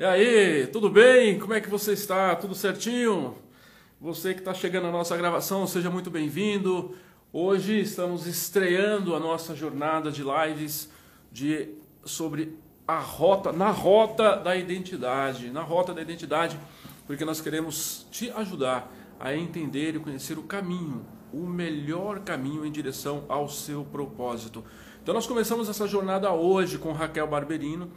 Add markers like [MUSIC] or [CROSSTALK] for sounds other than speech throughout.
E aí, tudo bem? Como é que você está? Tudo certinho? Você que está chegando na nossa gravação, seja muito bem-vindo. Hoje estamos estreando a nossa jornada de lives de, sobre a rota, na rota da identidade, na rota da identidade, porque nós queremos te ajudar a entender e conhecer o caminho, o melhor caminho em direção ao seu propósito. Então nós começamos essa jornada hoje com Raquel Barberino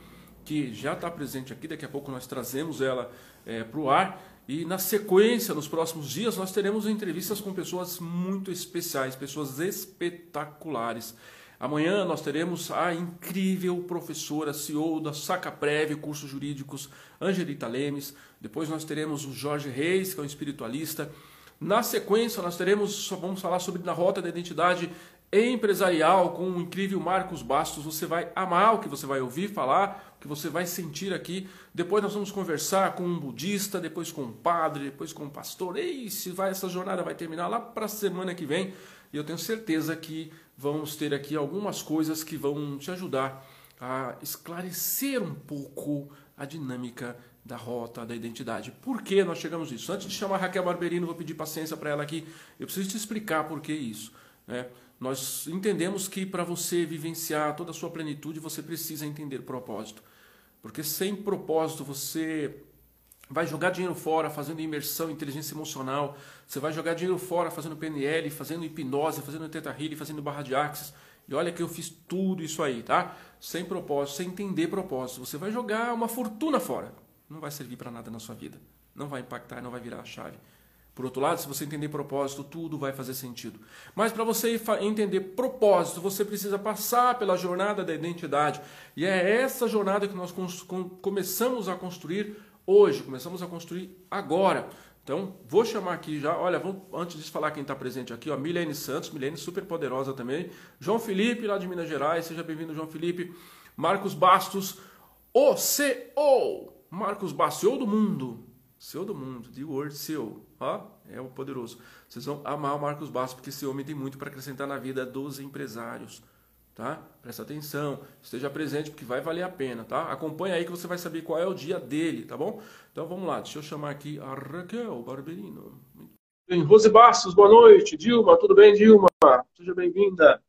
que já está presente aqui, daqui a pouco nós trazemos ela é, para o ar. E na sequência, nos próximos dias, nós teremos entrevistas com pessoas muito especiais, pessoas espetaculares. Amanhã nós teremos a incrível professora, CEO da Sacaprev, cursos jurídicos, Angelita Lemes. Depois nós teremos o Jorge Reis, que é um espiritualista. Na sequência, nós teremos, vamos falar sobre na rota da identidade empresarial com o incrível Marcos Bastos. Você vai amar o que você vai ouvir falar, que você vai sentir aqui. Depois nós vamos conversar com um budista, depois com um padre, depois com um pastor. E se vai essa jornada vai terminar lá para a semana que vem. E eu tenho certeza que vamos ter aqui algumas coisas que vão te ajudar a esclarecer um pouco a dinâmica da rota, da identidade. Por que nós chegamos nisso? Antes de chamar a Raquel Barberino, vou pedir paciência para ela aqui. Eu preciso te explicar por que isso. Né? Nós entendemos que para você vivenciar toda a sua plenitude, você precisa entender propósito. Porque sem propósito você vai jogar dinheiro fora fazendo imersão, inteligência emocional, você vai jogar dinheiro fora fazendo PNL, fazendo hipnose, fazendo Theta Healing, fazendo barra de axis. E olha que eu fiz tudo isso aí, tá? Sem propósito, sem entender propósito. Você vai jogar uma fortuna fora. Não vai servir para nada na sua vida. Não vai impactar, não vai virar a chave. Por outro lado, se você entender propósito, tudo vai fazer sentido. Mas para você entender propósito, você precisa passar pela jornada da identidade. E é essa jornada que nós começamos a construir hoje, começamos a construir agora. Então, vou chamar aqui já, olha, vamos, antes de falar quem está presente aqui, ó, Milene Santos, Milene super poderosa também, João Felipe, lá de Minas Gerais, seja bem-vindo, João Felipe, Marcos Bastos, o CEO, Marcos Bastos, CEO do mundo, CEO do mundo, the world CEO, Ó, é o poderoso. Vocês vão amar o Marcos Bastos, porque esse homem tem muito para acrescentar na vida dos empresários. Tá? Presta atenção, esteja presente porque vai valer a pena, tá? Acompanha aí que você vai saber qual é o dia dele, tá bom? Então vamos lá, deixa eu chamar aqui a Raquel Barberino. Bem, Rose Bastos, boa noite. Dilma, tudo bem, Dilma? Seja bem-vinda.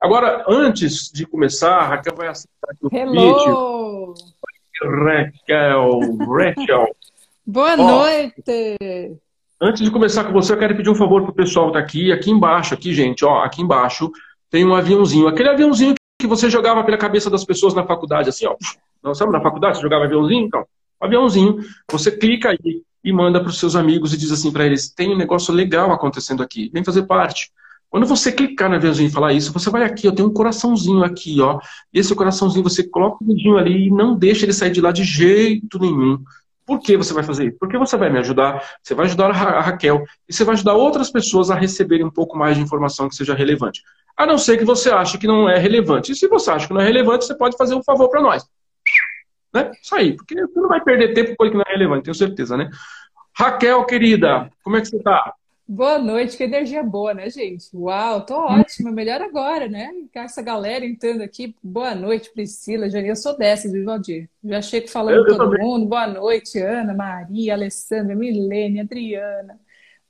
Agora, antes de começar, a Raquel vai aceitar aqui o Hello! convite. Raquel, Raquel. [LAUGHS] Boa Ó, noite! Antes de começar com você, eu quero pedir um favor pro pessoal que tá aqui. Aqui embaixo, aqui, gente, ó, aqui embaixo tem um aviãozinho. Aquele aviãozinho que você jogava pela cabeça das pessoas na faculdade, assim, ó. Nós sabe na faculdade, você jogava aviãozinho? Então, aviãozinho, você clica aí e manda para os seus amigos e diz assim para eles: tem um negócio legal acontecendo aqui, vem fazer parte. Quando você clicar no aviãozinho e falar isso, você vai aqui, ó, tem um coraçãozinho aqui, ó. Esse coraçãozinho você coloca o dedinho ali e não deixa ele sair de lá de jeito nenhum. Por que você vai fazer isso? Porque você vai me ajudar, você vai ajudar a Raquel e você vai ajudar outras pessoas a receberem um pouco mais de informação que seja relevante. A não ser que você ache que não é relevante. E se você acha que não é relevante, você pode fazer um favor para nós. Né? Isso aí, porque você não vai perder tempo com coisa que não é relevante, tenho certeza, né? Raquel, querida, como é que você está? Boa noite, que energia boa, né, gente? Uau, tô ótima, melhor agora, né? Essa galera entrando aqui. Boa noite, Priscila, Jane. Eu sou dessa, viu, Valdir? Já chego falando eu, eu todo também. mundo. Boa noite, Ana, Maria, Alessandra, Milene, Adriana.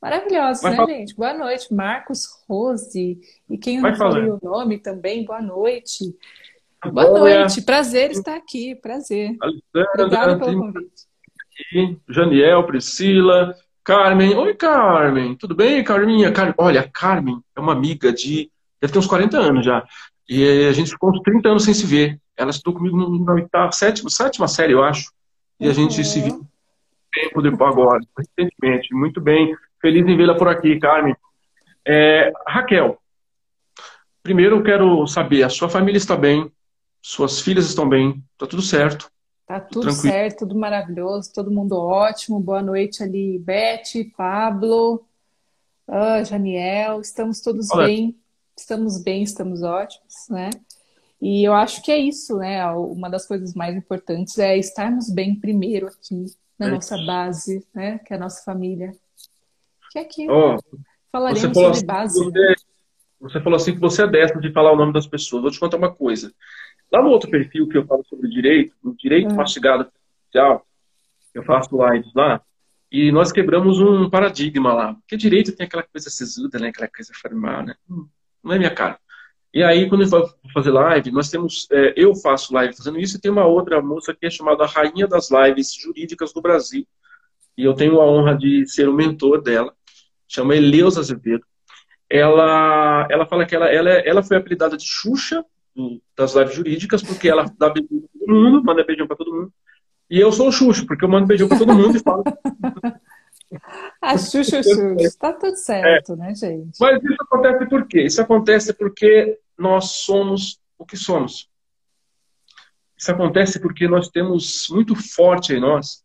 Maravilhosos, Vai né, falar. gente? Boa noite, Marcos, Rose. E quem não falou o nome também, boa noite. Boa noite, prazer estar aqui, prazer. Alessandra, Obrigada pelo convite. Janiel, Priscila, Carmen, oi Carmen, tudo bem, Carminha? Car... Olha, a Carmen é uma amiga de. deve ter uns 40 anos já. E a gente ficou uns 30 anos sem se ver. Ela estudou comigo na oitava, sétima, sétima série, eu acho. E a uhum. gente se viu tempo depois agora, recentemente. Muito bem. Feliz em vê-la por aqui, Carmen. É, Raquel, primeiro eu quero saber, a sua família está bem? Suas filhas estão bem? Está tudo certo? Tá tudo Tranquilo. certo, tudo maravilhoso, todo mundo ótimo. Boa noite ali, Beth, Pablo, uh, Janiel. Estamos todos Olá. bem, estamos bem, estamos ótimos, né? E eu acho que é isso, né? Uma das coisas mais importantes é estarmos bem primeiro aqui na é nossa base, né? Que é a nossa família. Que é aqui oh, falaremos sobre assim base. Você, você falou assim que você é dessa de falar o nome das pessoas. Vou te contar uma coisa. Lá no outro perfil que eu falo sobre direito, o direito é. mastigado social, eu faço lives lá, e nós quebramos um paradigma lá. Porque direito tem aquela coisa sisuda, né? Aquela coisa formal, né? Hum, não é minha cara. E aí, quando eu vou fazer live, nós temos, é, eu faço live fazendo isso, e tem uma outra moça que é chamada Rainha das Lives Jurídicas do Brasil. E eu tenho a honra de ser o mentor dela, chama Eleusa Azevedo. Ela, ela fala que ela, ela, ela foi apelidada de Xuxa do, das lives jurídicas, porque ela dá beijão para todo mundo, manda beijão para todo mundo. E eu sou o Xuxa, porque eu mando beijão para todo mundo e falo. [LAUGHS] A Xuxa, Xuxa. Está tudo certo, é. né, gente? Mas isso acontece por quê? Isso acontece porque nós somos o que somos. Isso acontece porque nós temos muito forte em nós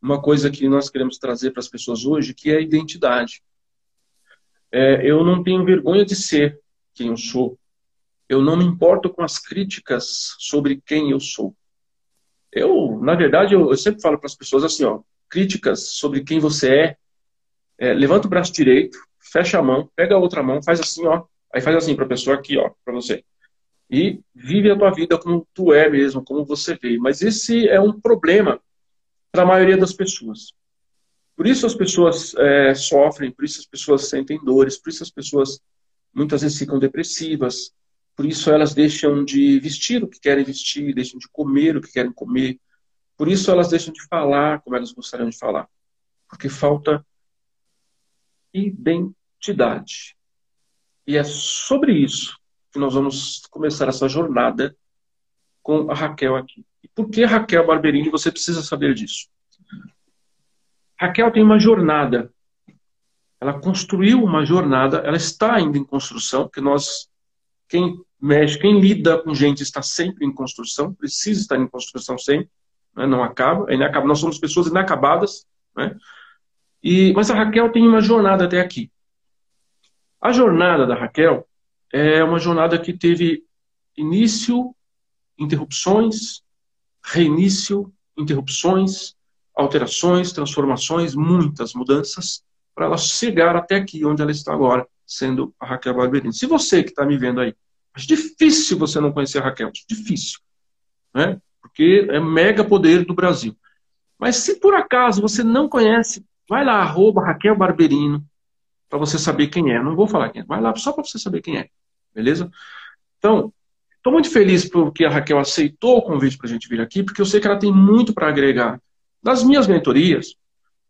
uma coisa que nós queremos trazer para as pessoas hoje, que é a identidade. É, eu não tenho vergonha de ser quem eu sou. Eu não me importo com as críticas sobre quem eu sou. Eu, na verdade, eu, eu sempre falo para as pessoas assim, ó, críticas sobre quem você é, é, levanta o braço direito, fecha a mão, pega a outra mão, faz assim, ó, Aí faz assim para a pessoa aqui, ó, para você. E vive a tua vida como tu é mesmo, como você vê. Mas esse é um problema para a maioria das pessoas. Por isso as pessoas é, sofrem, por isso as pessoas sentem dores, por isso as pessoas muitas vezes ficam depressivas, por isso elas deixam de vestir o que querem vestir, deixam de comer o que querem comer, por isso elas deixam de falar como elas gostariam de falar, porque falta identidade. E é sobre isso que nós vamos começar essa jornada com a Raquel aqui. E por que Raquel Barberini? Você precisa saber disso. Raquel tem uma jornada. Ela construiu uma jornada, ela está ainda em construção, porque nós, quem mexe, quem lida com gente está sempre em construção, precisa estar em construção sempre, né? não acaba, é inacaba. Nós somos pessoas inacabadas, né? E, mas a Raquel tem uma jornada até aqui. A jornada da Raquel é uma jornada que teve início, interrupções, reinício, interrupções, alterações, transformações, muitas mudanças, para ela chegar até aqui, onde ela está agora, sendo a Raquel Barberini. Se você que está me vendo aí, acho difícil você não conhecer a Raquel, difícil, né? porque é mega poder do Brasil. Mas se por acaso você não conhece, vai lá, arroba Raquel Barberino, para você saber quem é. Não vou falar quem é, vai lá só para você saber quem é. Beleza? Então, estou muito feliz porque a Raquel aceitou o convite para a gente vir aqui, porque eu sei que ela tem muito para agregar. Das minhas mentorias,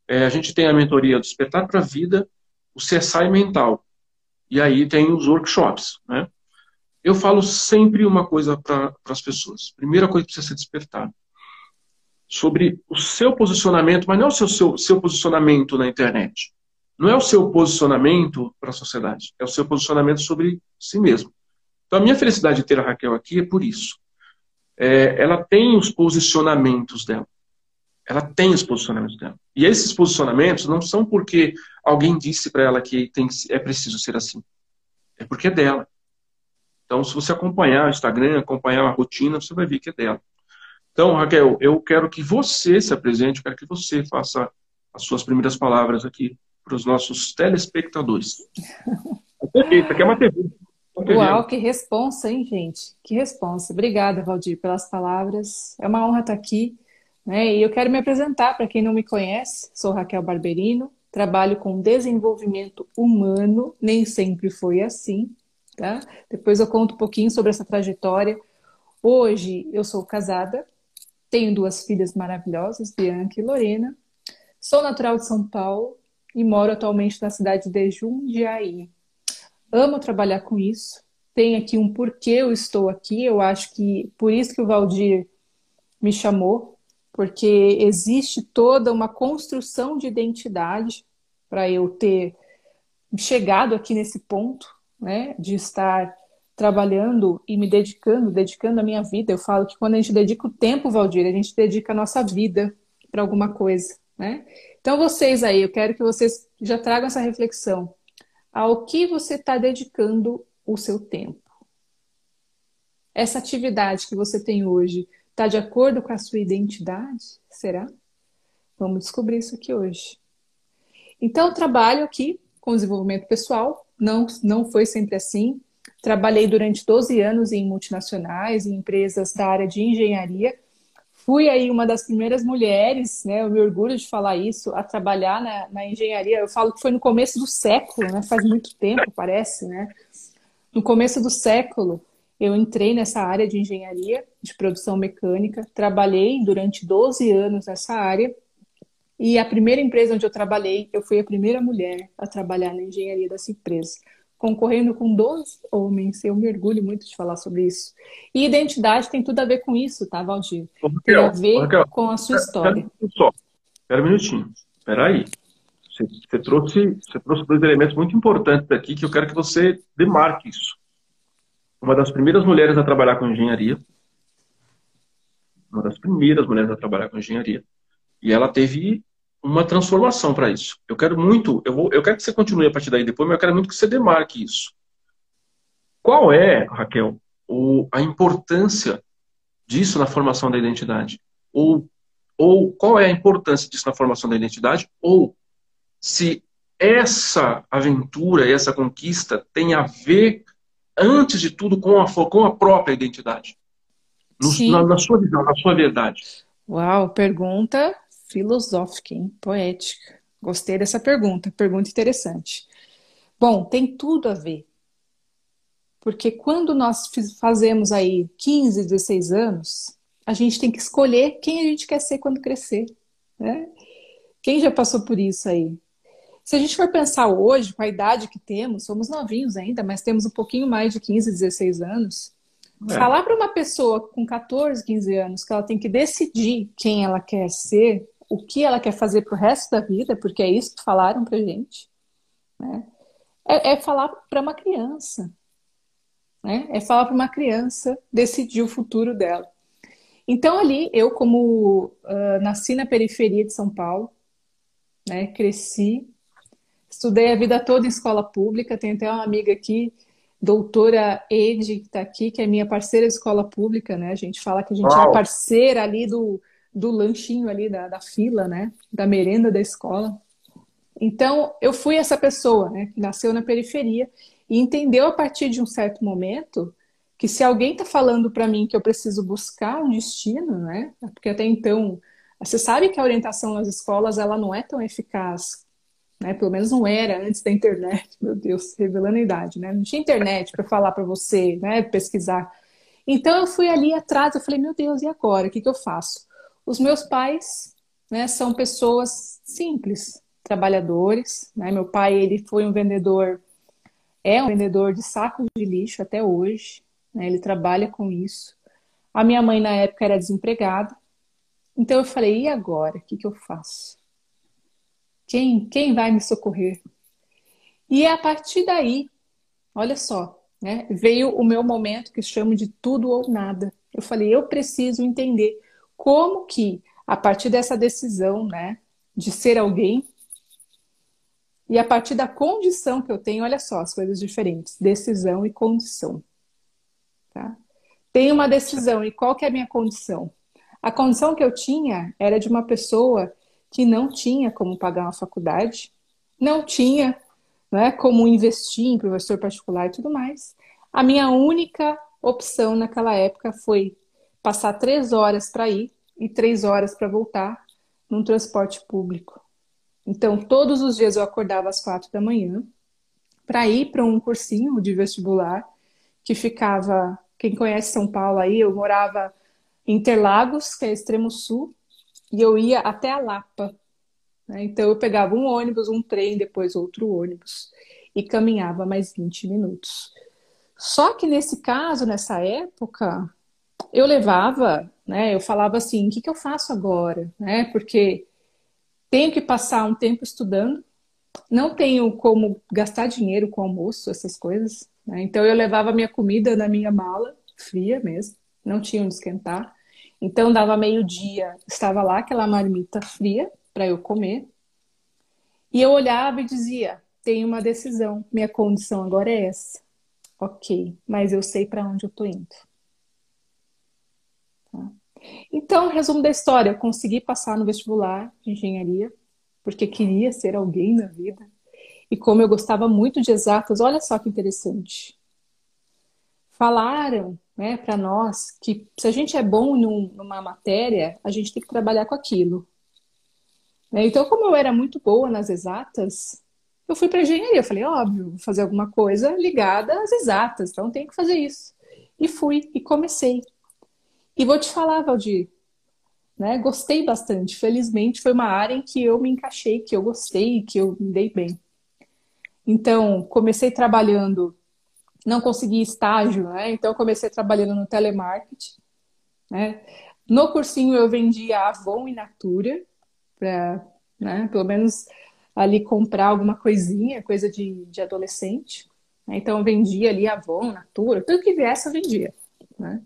é, a gente tem a mentoria Despertar para a Vida, o CSI Mental. E aí tem os workshops. Né? Eu falo sempre uma coisa para as pessoas. Primeira coisa que precisa ser despertada. Sobre o seu posicionamento, mas não o seu, seu, seu posicionamento na internet não é o seu posicionamento para a sociedade, é o seu posicionamento sobre si mesmo. Então, a minha felicidade de ter a Raquel aqui é por isso. É, ela tem os posicionamentos dela. Ela tem os posicionamentos dela. E esses posicionamentos não são porque alguém disse para ela que tem, é preciso ser assim. É porque é dela. Então, se você acompanhar o Instagram, acompanhar a rotina, você vai ver que é dela. Então, Raquel, eu quero que você se apresente, eu quero que você faça as suas primeiras palavras aqui para os nossos telespectadores. [LAUGHS] Perfeito, aqui é uma TV. Uau, que responsa, hein, gente? Que responsa. Obrigada, Valdir, pelas palavras. É uma honra estar aqui. Né? E eu quero me apresentar para quem não me conhece. Sou Raquel Barberino, trabalho com desenvolvimento humano, nem sempre foi assim. Tá? Depois eu conto um pouquinho sobre essa trajetória. Hoje eu sou casada, tenho duas filhas maravilhosas, Bianca e Lorena. Sou natural de São Paulo, e moro atualmente na cidade de Jundiaí. Amo trabalhar com isso. Tem aqui um porquê eu estou aqui. Eu acho que por isso que o Valdir me chamou, porque existe toda uma construção de identidade para eu ter chegado aqui nesse ponto, né, de estar trabalhando e me dedicando, dedicando a minha vida. Eu falo que quando a gente dedica o tempo, Valdir, a gente dedica a nossa vida para alguma coisa, né? Então, vocês aí, eu quero que vocês já tragam essa reflexão. Ao que você está dedicando o seu tempo? Essa atividade que você tem hoje está de acordo com a sua identidade? Será? Vamos descobrir isso aqui hoje. Então, trabalho aqui com desenvolvimento pessoal, não, não foi sempre assim. Trabalhei durante 12 anos em multinacionais, em empresas da área de engenharia, fui aí uma das primeiras mulheres, né? Eu me orgulho de falar isso, a trabalhar na, na engenharia. Eu falo que foi no começo do século, né? Faz muito tempo, parece, né? No começo do século, eu entrei nessa área de engenharia de produção mecânica, trabalhei durante 12 anos nessa área. E a primeira empresa onde eu trabalhei, eu fui a primeira mulher a trabalhar na engenharia dessa empresa concorrendo com 12 homens. Eu me orgulho muito de falar sobre isso. E identidade tem tudo a ver com isso, tá, Valdir? Raquel, tem a ver Raquel, com a sua história. Só, espera um minutinho. Espera aí. Você, você, trouxe, você trouxe dois elementos muito importantes aqui que eu quero que você demarque isso. Uma das primeiras mulheres a trabalhar com engenharia. Uma das primeiras mulheres a trabalhar com engenharia. E ela teve uma transformação para isso. Eu quero muito, eu, vou, eu quero que você continue a partir daí depois, mas eu quero muito que você demarque isso. Qual é, Raquel, o, a importância disso na formação da identidade? Ou, ou qual é a importância disso na formação da identidade? Ou se essa aventura, essa conquista tem a ver, antes de tudo, com a, com a própria identidade? No, na, na sua visão, na sua verdade. Uau, pergunta filosófica, hein? poética. Gostei dessa pergunta, pergunta interessante. Bom, tem tudo a ver. Porque quando nós fazemos aí 15, 16 anos, a gente tem que escolher quem a gente quer ser quando crescer. Né? Quem já passou por isso aí? Se a gente for pensar hoje, com a idade que temos, somos novinhos ainda, mas temos um pouquinho mais de 15, 16 anos. É. Falar para uma pessoa com 14, 15 anos que ela tem que decidir quem ela quer ser, o que ela quer fazer para o resto da vida, porque é isso que falaram para gente, né? é, é falar para uma criança. Né? É falar para uma criança decidir o futuro dela. Então, ali, eu, como uh, nasci na periferia de São Paulo, né, cresci, estudei a vida toda em escola pública, tenho até uma amiga aqui, doutora Ed, que está aqui, que é minha parceira de escola pública, né? A gente fala que a gente Uau. é parceira ali do, do lanchinho ali da, da fila, né? Da merenda da escola. Então, eu fui essa pessoa, né? Que nasceu na periferia e entendeu a partir de um certo momento que se alguém está falando para mim que eu preciso buscar um destino, né? Porque até então, você sabe que a orientação nas escolas ela não é tão eficaz, né? Pelo menos não era antes da internet. Meu Deus, revelando a idade, né? Não tinha internet para falar para você, né? Pesquisar. Então eu fui ali atrás, eu falei, meu Deus, e agora? O que, que eu faço? Os meus pais né, são pessoas simples, trabalhadores. Né? Meu pai ele foi um vendedor, é um vendedor de sacos de lixo até hoje. Né? Ele trabalha com isso. A minha mãe na época era desempregada. Então eu falei, e agora? O que, que eu faço? Quem, quem vai me socorrer? E a partir daí, olha só, né, veio o meu momento que chamo de tudo ou nada. Eu falei, eu preciso entender como que, a partir dessa decisão, né, de ser alguém, e a partir da condição que eu tenho, olha só as coisas diferentes: decisão e condição. Tá? Tenho uma decisão, e qual que é a minha condição? A condição que eu tinha era de uma pessoa que não tinha como pagar uma faculdade, não tinha né, como investir em professor particular e tudo mais. A minha única opção naquela época foi passar três horas para ir e três horas para voltar num transporte público. Então, todos os dias eu acordava às quatro da manhã para ir para um cursinho de vestibular que ficava, quem conhece São Paulo aí, eu morava em Interlagos, que é extremo sul, e eu ia até a Lapa. Né? Então, eu pegava um ônibus, um trem, depois outro ônibus, e caminhava mais 20 minutos. Só que nesse caso, nessa época, eu levava, né? Eu falava assim, o que, que eu faço agora, né? Porque tenho que passar um tempo estudando, não tenho como gastar dinheiro com almoço, essas coisas. Né? Então eu levava minha comida na minha mala, fria mesmo, não tinha onde esquentar. Então dava meio dia, estava lá aquela marmita fria para eu comer. E eu olhava e dizia: tenho uma decisão, minha condição agora é essa. Ok, mas eu sei para onde eu estou indo. Então, resumo da história: eu consegui passar no vestibular de engenharia, porque queria ser alguém na vida. E como eu gostava muito de exatas, olha só que interessante. falaram né, para nós que se a gente é bom num, numa matéria, a gente tem que trabalhar com aquilo. Né? Então, como eu era muito boa nas exatas, eu fui para engenharia. Eu falei, óbvio, vou fazer alguma coisa ligada às exatas, então tem que fazer isso. E fui e comecei. E vou te falar, Valdir, né? Gostei bastante. Felizmente foi uma área em que eu me encaixei, que eu gostei, que eu me dei bem. Então, comecei trabalhando, não consegui estágio, né? Então comecei trabalhando no telemarketing, né? No cursinho eu vendia Avon e Natura para, né, pelo menos ali comprar alguma coisinha, coisa de, de adolescente. Né? Então eu vendia ali Avon, Natura, tudo que viesse eu vendia, né?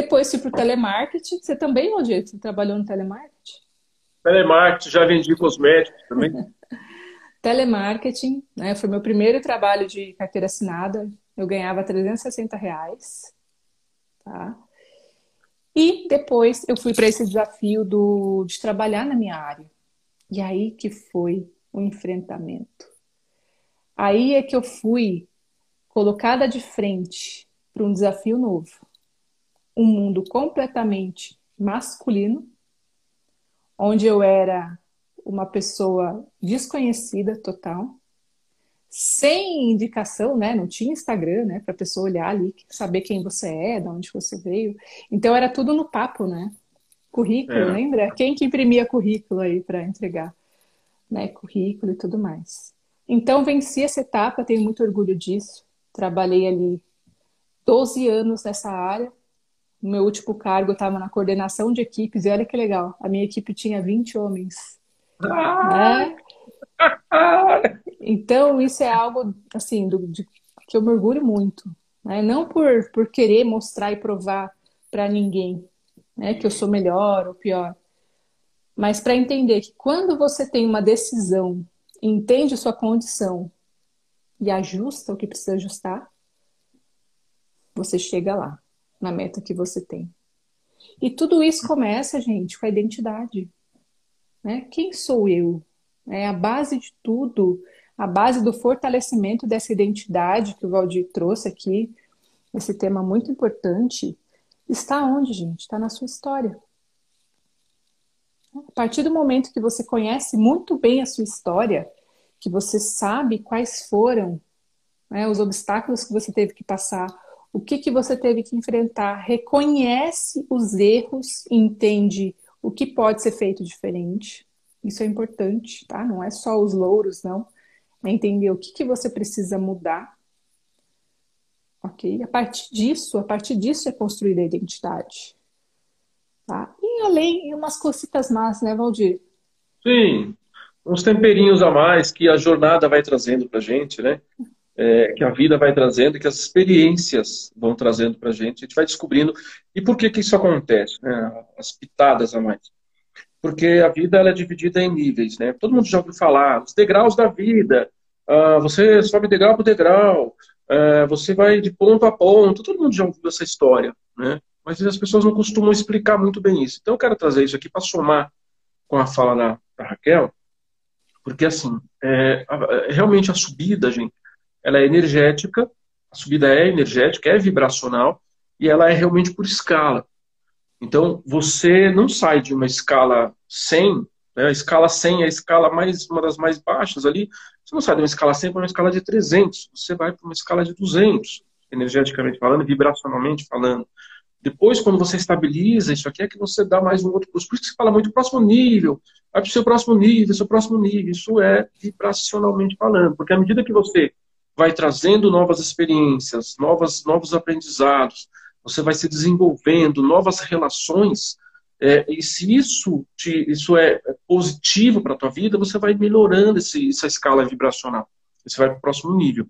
Depois fui para o telemarketing. Você também, Valdir? Você trabalhou no telemarketing? Telemarketing, já vendi cosméticos também. [LAUGHS] telemarketing, né? Foi meu primeiro trabalho de carteira assinada. Eu ganhava 360 reais. Tá? E depois eu fui para esse desafio do, de trabalhar na minha área. E aí que foi o enfrentamento. Aí é que eu fui colocada de frente para um desafio novo um mundo completamente masculino, onde eu era uma pessoa desconhecida total, sem indicação, né? Não tinha Instagram, né? Para a pessoa olhar ali, saber quem você é, de onde você veio. Então era tudo no papo, né? Currículo, é. lembra? Quem que imprimia currículo aí para entregar, né? Currículo e tudo mais. Então venci essa etapa, tenho muito orgulho disso. Trabalhei ali 12 anos nessa área, no meu último cargo, eu estava na coordenação de equipes, e olha que legal, a minha equipe tinha 20 homens. Ah! Né? Então, isso é algo, assim, do, de, que eu me orgulho muito. Né? Não por, por querer mostrar e provar para ninguém né, que eu sou melhor ou pior, mas para entender que quando você tem uma decisão, entende sua condição e ajusta o que precisa ajustar, você chega lá na meta que você tem. E tudo isso começa, gente, com a identidade. Né? Quem sou eu? É a base de tudo, a base do fortalecimento dessa identidade que o Valdir trouxe aqui, esse tema muito importante, está onde, gente? Está na sua história. A partir do momento que você conhece muito bem a sua história, que você sabe quais foram né, os obstáculos que você teve que passar, o que, que você teve que enfrentar, reconhece os erros, entende o que pode ser feito diferente. Isso é importante, tá? Não é só os louros, não. É entender o que, que você precisa mudar. Ok? A partir disso, a partir disso é construir a identidade. Tá? E além, umas cositas más, né, Valdir? Sim, uns temperinhos a mais que a jornada vai trazendo pra gente, né? É, que a vida vai trazendo, que as experiências vão trazendo para a gente, a gente vai descobrindo. E por que, que isso acontece? Né? As pitadas a mais. Porque a vida ela é dividida em níveis. Né? Todo mundo já ouviu falar, os degraus da vida. Ah, você sobe degrau por degrau, ah, você vai de ponto a ponto. Todo mundo já ouviu essa história. Né? Mas as pessoas não costumam explicar muito bem isso. Então eu quero trazer isso aqui para somar com a fala da, da Raquel, porque assim, é, realmente a subida, gente, ela é energética, a subida é energética, é vibracional, e ela é realmente por escala. Então, você não sai de uma escala 100, né? a escala 100 é a escala mais, uma das mais baixas ali, você não sai de uma escala 100 para uma escala de 300, você vai para uma escala de 200, energeticamente falando, vibracionalmente falando. Depois, quando você estabiliza isso aqui, é que você dá mais um outro curso. Por isso que se fala muito próximo nível, vai para o seu próximo nível, seu próximo nível. Isso é vibracionalmente falando. Porque à medida que você vai trazendo novas experiências, novas, novos aprendizados, você vai se desenvolvendo novas relações, é, e se isso, te, isso é positivo para a tua vida, você vai melhorando esse, essa escala vibracional. Você vai para o próximo nível.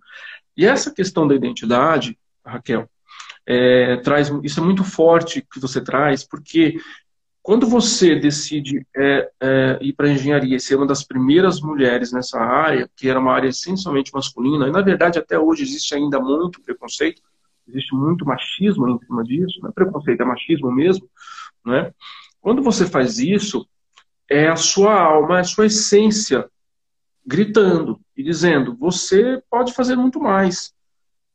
E essa questão da identidade, Raquel, é, traz isso é muito forte que você traz, porque quando você decide é, é, ir para a engenharia e ser uma das primeiras mulheres nessa área, que era uma área essencialmente masculina, e na verdade até hoje existe ainda muito preconceito, existe muito machismo em cima disso, não é preconceito, é machismo mesmo, né? Quando você faz isso, é a sua alma, é a sua essência gritando e dizendo: você pode fazer muito mais.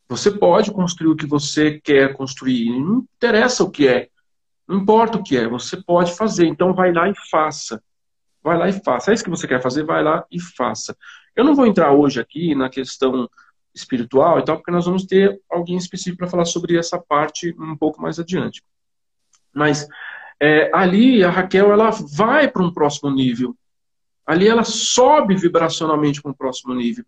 Você pode construir o que você quer construir, não interessa o que é, não importa o que é, você pode fazer. Então vai lá e faça. Vai lá e faça. É isso que você quer fazer, vai lá e faça. Eu não vou entrar hoje aqui na questão espiritual e tal, porque nós vamos ter alguém específico para falar sobre essa parte um pouco mais adiante. Mas é, ali a Raquel ela vai para um próximo nível. Ali ela sobe vibracionalmente para um próximo nível.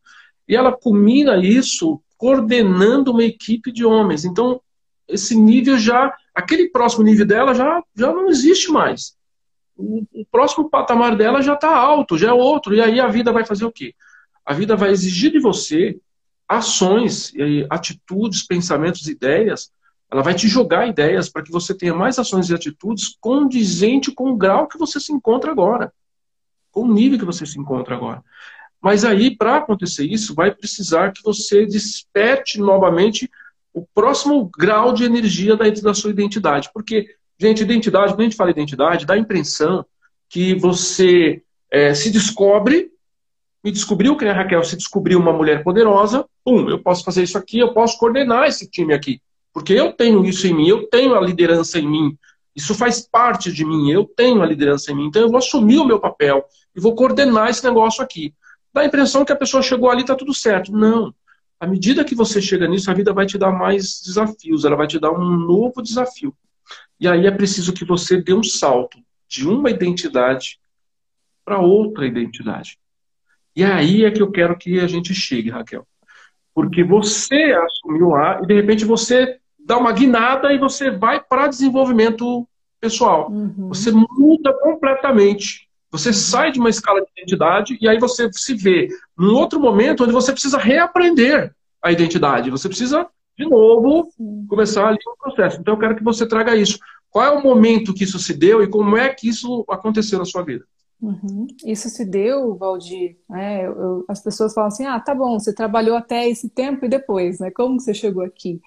E ela culmina isso coordenando uma equipe de homens. Então, esse nível já, aquele próximo nível dela já, já não existe mais. O, o próximo patamar dela já está alto, já é outro. E aí a vida vai fazer o quê? A vida vai exigir de você ações, atitudes, pensamentos, ideias. Ela vai te jogar ideias para que você tenha mais ações e atitudes condizente com o grau que você se encontra agora, com o nível que você se encontra agora. Mas aí, para acontecer isso, vai precisar que você desperte novamente o próximo grau de energia dentro da sua identidade. Porque, gente, identidade, quando a gente fala identidade, dá a impressão que você é, se descobre, me descobriu, que a Raquel se descobriu uma mulher poderosa, pum, eu posso fazer isso aqui, eu posso coordenar esse time aqui. Porque eu tenho isso em mim, eu tenho a liderança em mim. Isso faz parte de mim, eu tenho a liderança em mim. Então eu vou assumir o meu papel e vou coordenar esse negócio aqui dá a impressão que a pessoa chegou ali e está tudo certo. Não. À medida que você chega nisso, a vida vai te dar mais desafios, ela vai te dar um novo desafio. E aí é preciso que você dê um salto de uma identidade para outra identidade. E aí é que eu quero que a gente chegue, Raquel. Porque você assumiu lá e de repente você dá uma guinada e você vai para desenvolvimento pessoal. Uhum. Você muda completamente. Você sai de uma escala de identidade e aí você se vê num outro momento onde você precisa reaprender a identidade. Você precisa, de novo, começar ali um processo. Então eu quero que você traga isso. Qual é o momento que isso se deu e como é que isso aconteceu na sua vida? Uhum. Isso se deu, Valdir. Né? Eu, eu, as pessoas falam assim: ah, tá bom, você trabalhou até esse tempo e depois, né? Como você chegou aqui?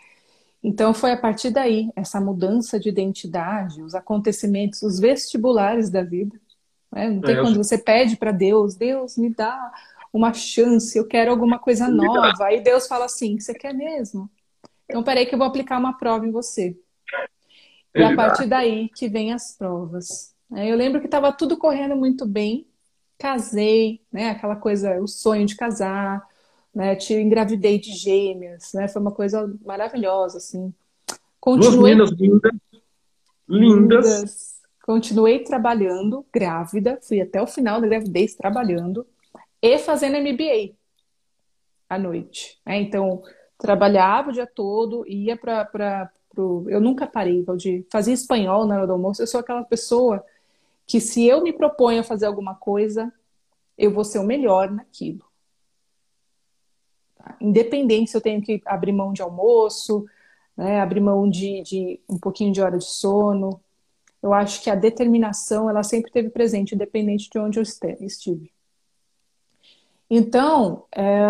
Então foi a partir daí, essa mudança de identidade, os acontecimentos, os vestibulares da vida, né? Não tem é, quando você pede para Deus, Deus me dá uma chance, eu quero alguma coisa nova. Aí Deus fala assim: você quer mesmo? Então peraí que eu vou aplicar uma prova em você. E a partir daí que vem as provas. Eu lembro que estava tudo correndo muito bem, casei, né? Aquela coisa, o sonho de casar, né? Te engravidei de gêmeas, né? Foi uma coisa maravilhosa, assim. Continuei... Duas meninas lindas, lindas, lindas Continuei trabalhando, grávida, fui até o final da gravidez trabalhando e fazendo MBA à noite. Né? Então, trabalhava o dia todo, ia para. Eu nunca parei, de fazer espanhol na hora do almoço. Eu sou aquela pessoa que, se eu me proponho a fazer alguma coisa, eu vou ser o melhor naquilo. Independente se eu tenho que abrir mão de almoço, né, abrir mão de, de um pouquinho de hora de sono, eu acho que a determinação ela sempre teve presente, independente de onde eu estive. Então, é,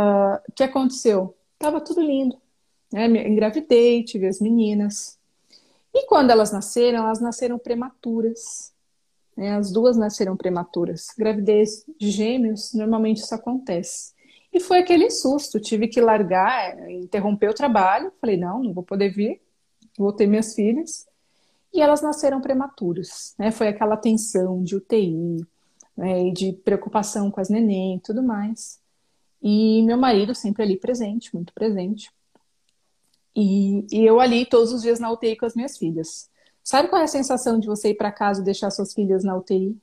o que aconteceu? Tava tudo lindo. Né? Engravidei, tive as meninas. E quando elas nasceram, elas nasceram prematuras. Né? As duas nasceram prematuras. Gravidez de gêmeos, normalmente isso acontece. E foi aquele susto. Tive que largar, interromper o trabalho. Falei, não, não vou poder vir. Vou ter minhas filhas e elas nasceram prematuras. Né? Foi aquela tensão de UTI, né, de preocupação com as neném e tudo mais. E meu marido sempre ali presente, muito presente. E, e, eu ali todos os dias na UTI com as minhas filhas. Sabe qual é a sensação de você ir para casa e deixar suas filhas na UTI?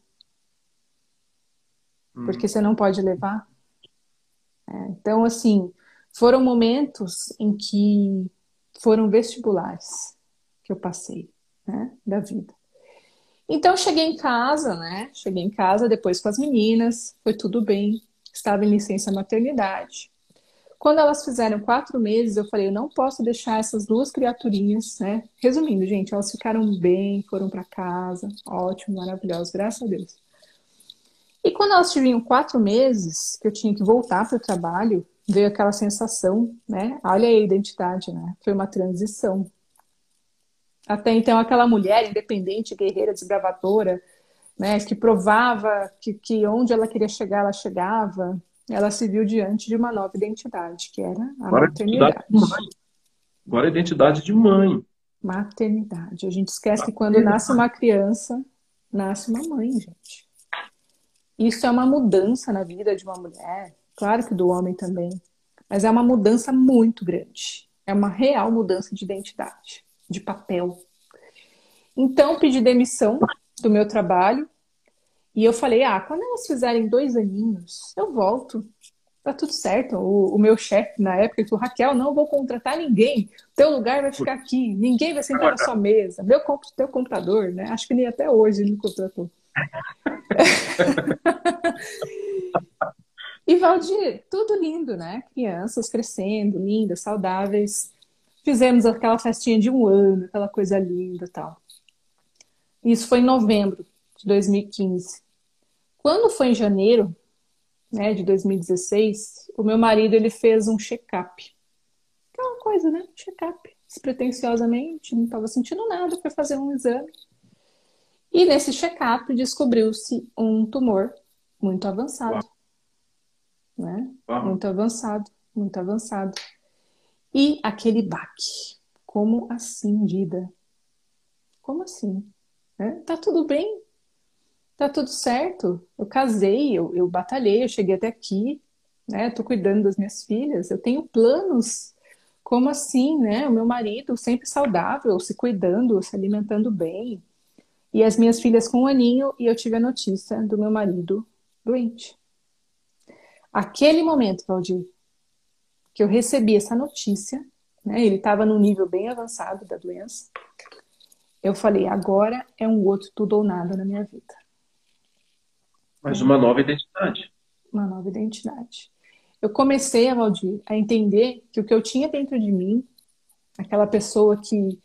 Hum. Porque você não pode levar? É, então, assim, foram momentos em que foram vestibulares que eu passei né, da vida. Então cheguei em casa, né? Cheguei em casa depois com as meninas, foi tudo bem, estava em licença maternidade. Quando elas fizeram quatro meses, eu falei, eu não posso deixar essas duas criaturinhas, né? Resumindo, gente, elas ficaram bem, foram para casa, ótimo, maravilhoso, graças a Deus. E quando elas tiveram quatro meses, que eu tinha que voltar para o trabalho, veio aquela sensação, né? Olha aí a identidade, né? Foi uma transição. Até então, aquela mulher independente, guerreira, desbravadora, né, que provava que, que onde ela queria chegar, ela chegava, ela se viu diante de uma nova identidade, que era a Agora, maternidade. Agora a identidade de mãe. Maternidade. A gente esquece que quando nasce uma criança, nasce uma mãe, gente. Isso é uma mudança na vida de uma mulher, claro que do homem também, mas é uma mudança muito grande. É uma real mudança de identidade, de papel. Então, pedi demissão do meu trabalho e eu falei: ah, quando elas fizerem dois aninhos, eu volto tá tudo certo. O, o meu chefe na época falou, Raquel, não vou contratar ninguém. Teu lugar vai ficar aqui. Ninguém vai sentar na sua mesa. Meu teu computador, né? Acho que nem até hoje ele não contratou. [LAUGHS] e Valdir, tudo lindo, né? Crianças crescendo, lindas, saudáveis. Fizemos aquela festinha de um ano, aquela coisa linda e tal. Isso foi em novembro de 2015. Quando foi em janeiro, né, de 2016, o meu marido ele fez um check-up. Aquela coisa, né? Check-up. Despretensiosamente, não estava sentindo nada, foi fazer um exame. E nesse check-up descobriu-se um tumor muito avançado. Uau. Né? Uau. Muito avançado, muito avançado. E aquele baque. Como assim, vida? Como assim? Né? Tá tudo bem? tá tudo certo. Eu casei, eu, eu batalhei, eu cheguei até aqui, né? Tô cuidando das minhas filhas, eu tenho planos. Como assim, né? O meu marido sempre saudável, se cuidando, se alimentando bem. E as minhas filhas com um aninho e eu tive a notícia do meu marido doente. Aquele momento, Valdir, que eu recebi essa notícia, né? Ele estava num nível bem avançado da doença. Eu falei, agora é um outro tudo ou nada na minha vida. Mas uma nova identidade. Uma nova identidade. Eu comecei, Valdir, a entender que o que eu tinha dentro de mim, aquela pessoa que,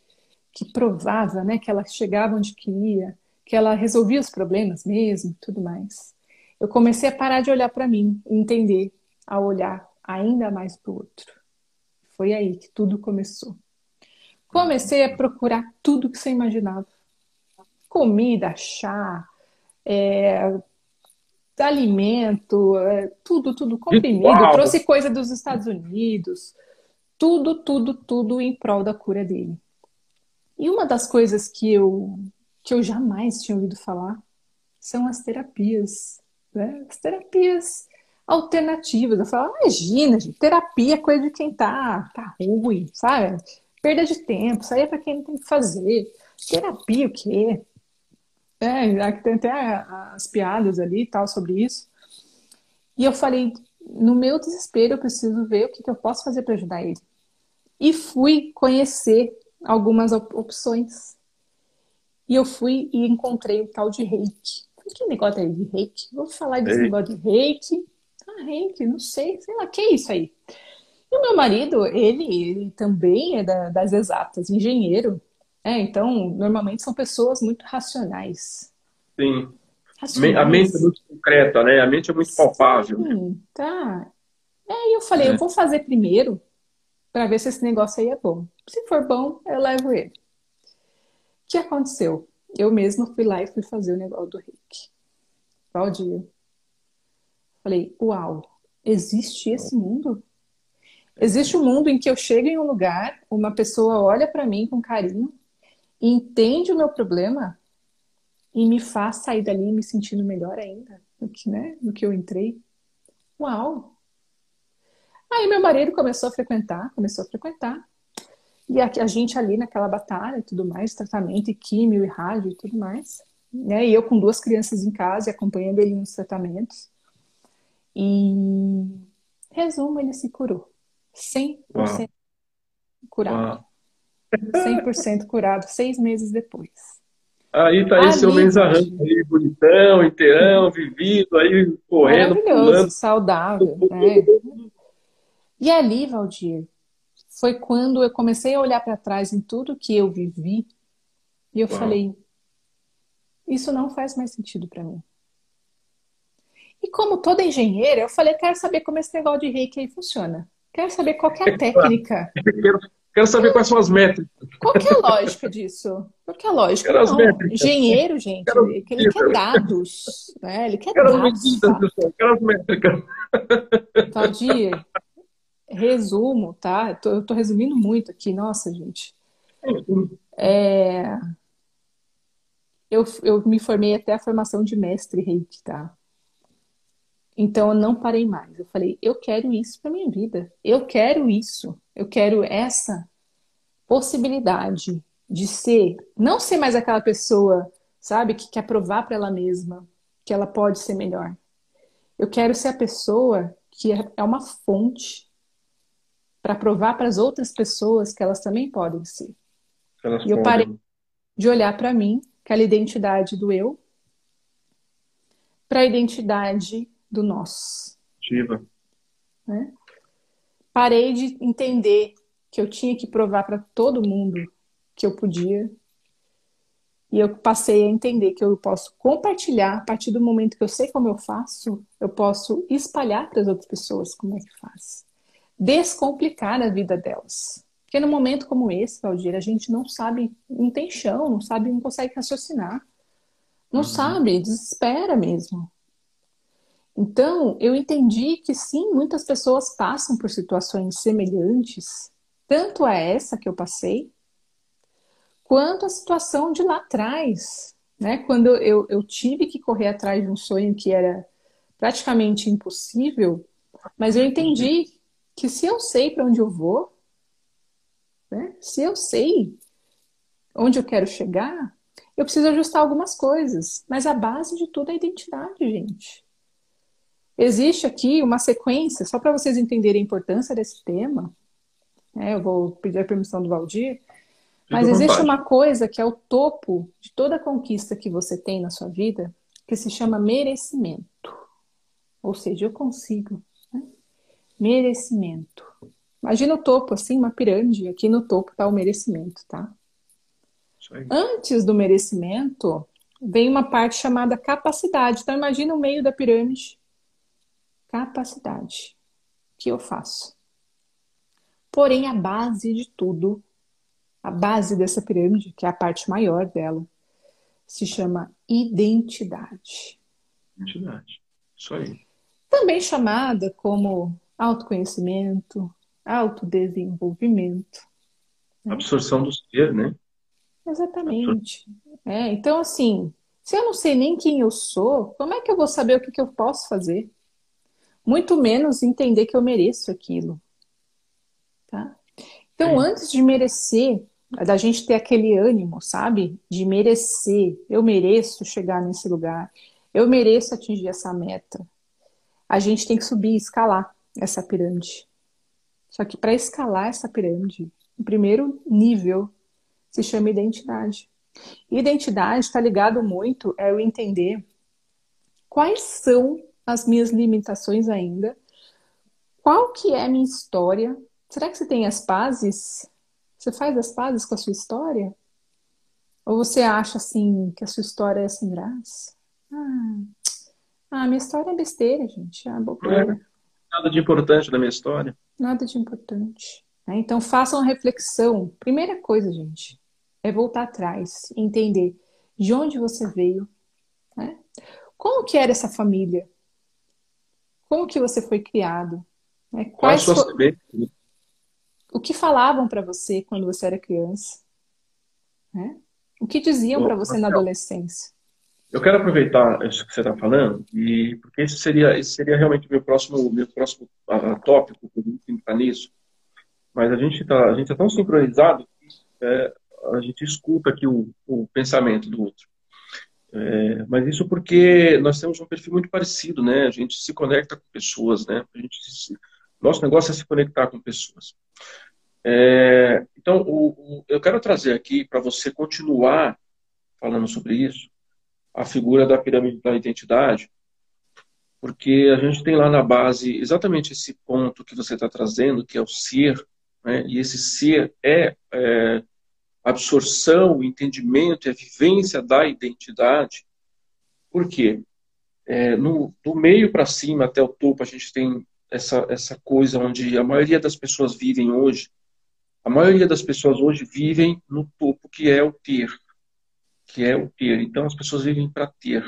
que provava, né, que ela chegava onde queria, que ela resolvia os problemas mesmo, tudo mais. Eu comecei a parar de olhar para mim e entender a olhar ainda mais para o outro. Foi aí que tudo começou. Comecei a procurar tudo que você imaginava: comida, chá, é, alimento, é, tudo, tudo comprimido. Uau. Trouxe coisa dos Estados Unidos, tudo, tudo, tudo em prol da cura dele. E uma das coisas que eu, que eu jamais tinha ouvido falar são as terapias. Né? As terapias alternativas. Eu falo, imagina, gente, terapia é coisa de quem tá, tá ruim, sabe? Perda de tempo, isso aí é para quem não tem que fazer. Terapia o quê? É, tem até as piadas ali e tal sobre isso. E eu falei, no meu desespero, eu preciso ver o que, que eu posso fazer para ajudar ele. E fui conhecer algumas opções. E eu fui e encontrei o tal de reiki. Que negócio é de reiki? Vou falar desse Ei. negócio de reiki. Ah, não sei, sei lá, que é isso aí? E o meu marido, ele, ele também é da, das exatas, engenheiro. É, então, normalmente são pessoas muito racionais. Sim. Racionais. A mente é muito concreta, né? A mente é muito palpável. Sim, tá. É, eu falei, é. eu vou fazer primeiro para ver se esse negócio aí é bom. Se for bom, eu levo ele. O que aconteceu? Eu mesma fui lá e fui fazer o negócio do Rick. Valdir. Falei, uau, existe esse mundo? Existe um mundo em que eu chego em um lugar, uma pessoa olha para mim com carinho entende o meu problema e me faz sair dali me sentindo melhor ainda do que, né, do que eu entrei. Uau! Aí meu marido começou a frequentar, começou a frequentar. E a, gente ali naquela batalha e tudo mais, tratamento e químio e rádio e tudo mais. Né? E eu com duas crianças em casa e acompanhando ele nos tratamentos. E resumo, ele se curou. 100% Uau. curado. Uau. 100% curado seis meses depois. Aí tá aí seu mensarrando aí, bonitão, inteirão, vivido, aí correndo, Maravilhoso, pulando. saudável. Né? E ali, Valdir, foi quando eu comecei a olhar para trás em tudo que eu vivi e eu Uau. falei, isso não faz mais sentido para mim. E como toda engenheira, eu falei, quero saber como esse negócio de reiki aí funciona. Quero saber qual é a técnica. Quero saber quais são as métricas. Qual que é a lógica disso? Qual que é a lógica? Quero Não, engenheiro, gente, Quero ele, quer dados. Né? Ele quer Quero dados. As medidas, pessoal. Quero as métricas. Valdir, resumo, tá? Eu tô, resumindo muito aqui, nossa, gente. É... Eu, eu me formei até a formação de mestre reiki, tá? Então eu não parei mais. Eu falei, eu quero isso para minha vida. Eu quero isso. Eu quero essa possibilidade de ser, não ser mais aquela pessoa, sabe, que quer provar para ela mesma que ela pode ser melhor. Eu quero ser a pessoa que é, é uma fonte para provar para as outras pessoas que elas também podem ser. Elas e eu parei de olhar para mim, aquela identidade do eu, para a identidade do nós. Ativa. Né? Parei de entender que eu tinha que provar para todo mundo que eu podia. E eu passei a entender que eu posso compartilhar a partir do momento que eu sei como eu faço, eu posso espalhar para as outras pessoas como é que faz. Descomplicar a vida delas. Porque num momento como esse, Valdir, a gente não sabe, não tem chão, não sabe, não consegue raciocinar. Não uhum. sabe, desespera mesmo. Então, eu entendi que sim, muitas pessoas passam por situações semelhantes, tanto a essa que eu passei, quanto a situação de lá atrás, né? Quando eu, eu tive que correr atrás de um sonho que era praticamente impossível, mas eu entendi que se eu sei para onde eu vou, né? se eu sei onde eu quero chegar, eu preciso ajustar algumas coisas, mas a base de tudo é a identidade, gente. Existe aqui uma sequência, só para vocês entenderem a importância desse tema. Né, eu vou pedir a permissão do Valdir. Mas existe uma coisa que é o topo de toda conquista que você tem na sua vida, que se chama merecimento. Ou seja, eu consigo. Né? Merecimento. Imagina o topo, assim, uma pirâmide. Aqui no topo está o merecimento, tá? Antes do merecimento, vem uma parte chamada capacidade. Então, imagina o meio da pirâmide capacidade que eu faço. Porém, a base de tudo, a base dessa pirâmide, que é a parte maior dela, se chama identidade. Identidade. Isso aí. Também chamada como autoconhecimento, autodesenvolvimento. Né? Absorção do ser, né? Exatamente. É, então, assim, se eu não sei nem quem eu sou, como é que eu vou saber o que, que eu posso fazer? Muito menos entender que eu mereço aquilo. Tá? Então, antes de merecer, da gente ter aquele ânimo, sabe? De merecer, eu mereço chegar nesse lugar, eu mereço atingir essa meta. A gente tem que subir e escalar essa pirâmide. Só que para escalar essa pirâmide, o primeiro nível se chama identidade. Identidade está ligado muito é eu entender quais são as minhas limitações ainda. Qual que é a minha história? Será que você tem as pazes? Você faz as pazes com a sua história? Ou você acha assim que a sua história é sem graça? Ah, ah minha história é besteira, gente. É bobeira. Nada de importante da minha história. Nada de importante. Né? Então façam uma reflexão. Primeira coisa, gente, é voltar atrás, entender de onde você veio, né? Como que era essa família? Como que você foi criado? Né? Quais Qual for... O que falavam para você quando você era criança? Né? O que diziam para você na adolescência? Eu quero aproveitar isso que você está falando, e porque esse seria, esse seria realmente o meu próximo, meu próximo uh, tópico, que eu entrar nisso. Mas a gente está a gente é tão sincronizado que é, a gente escuta aqui o, o pensamento do outro. É, mas isso porque nós temos um perfil muito parecido, né? A gente se conecta com pessoas, né? A gente se, nosso negócio é se conectar com pessoas. É, então, o, o, eu quero trazer aqui para você continuar falando sobre isso, a figura da pirâmide da identidade, porque a gente tem lá na base exatamente esse ponto que você está trazendo, que é o ser, né? e esse ser é, é absorção, o entendimento e a vivência da identidade. Por quê? É, no, do meio para cima até o topo, a gente tem essa, essa coisa onde a maioria das pessoas vivem hoje. A maioria das pessoas hoje vivem no topo, que é o ter. Que é o ter. Então, as pessoas vivem para ter.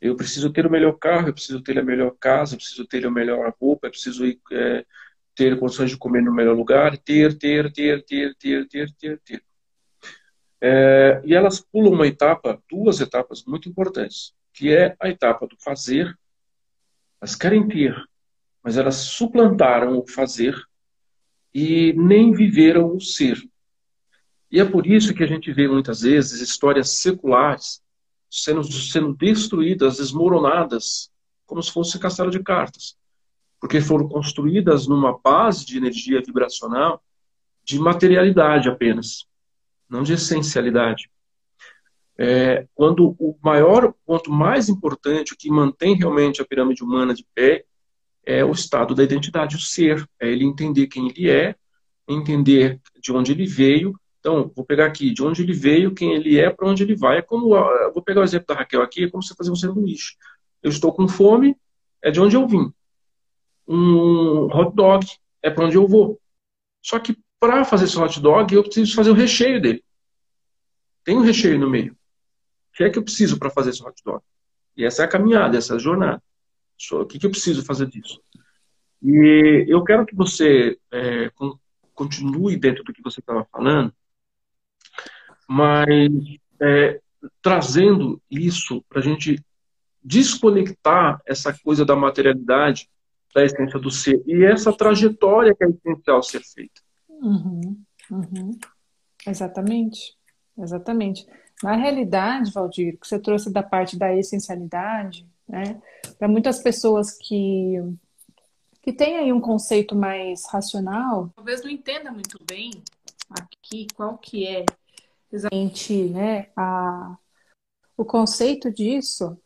Eu preciso ter o melhor carro, eu preciso ter a melhor casa, eu preciso ter a melhor roupa, eu preciso ir, é, ter condições de comer no melhor lugar, ter, ter, ter, ter, ter, ter, ter, ter. É, e elas pulam uma etapa, duas etapas muito importantes, que é a etapa do fazer. Elas querem ter, mas elas suplantaram o fazer e nem viveram o ser. E é por isso que a gente vê muitas vezes histórias seculares sendo, sendo destruídas, desmoronadas, como se fosse castelo de cartas. Porque foram construídas numa base de energia vibracional de materialidade apenas, não de essencialidade. É, quando o maior ponto mais importante, o que mantém realmente a pirâmide humana de pé, é o estado da identidade, o ser. É ele entender quem ele é, entender de onde ele veio. Então, vou pegar aqui, de onde ele veio, quem ele é, para onde ele vai. É como, vou pegar o exemplo da Raquel aqui, é como você fazer um sanduíche. Eu estou com fome, é de onde eu vim. Um hot dog é para onde eu vou. Só que para fazer esse hot dog, eu preciso fazer o recheio dele. Tem um recheio no meio. O que é que eu preciso para fazer esse hot dog? E essa é a caminhada, essa é a jornada. O que, que eu preciso fazer disso? E eu quero que você é, continue dentro do que você estava falando, mas é, trazendo isso para a gente desconectar essa coisa da materialidade da essência do ser e essa trajetória que é essencial ser feita. Uhum, uhum. Exatamente, exatamente. Na realidade, Valdir, que você trouxe da parte da essencialidade, né? Para muitas pessoas que que têm aí um conceito mais racional, talvez não entenda muito bem aqui qual que é exatamente, né, a, o conceito disso.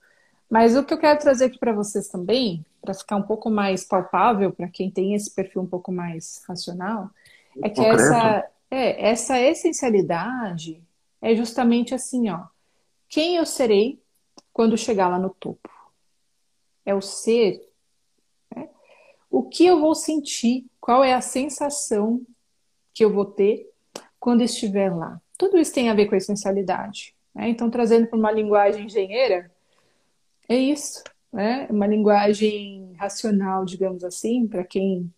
Mas o que eu quero trazer aqui para vocês também, para ficar um pouco mais palpável para quem tem esse perfil um pouco mais racional, é que essa, é, essa essencialidade é justamente assim, ó. Quem eu serei quando chegar lá no topo? é o ser. Né? O que eu vou sentir? Qual é a sensação que eu vou ter quando estiver lá? Tudo isso tem a ver com a essencialidade. Né? Então, trazendo para uma linguagem engenheira, é isso. Né? Uma linguagem racional, digamos assim, para quem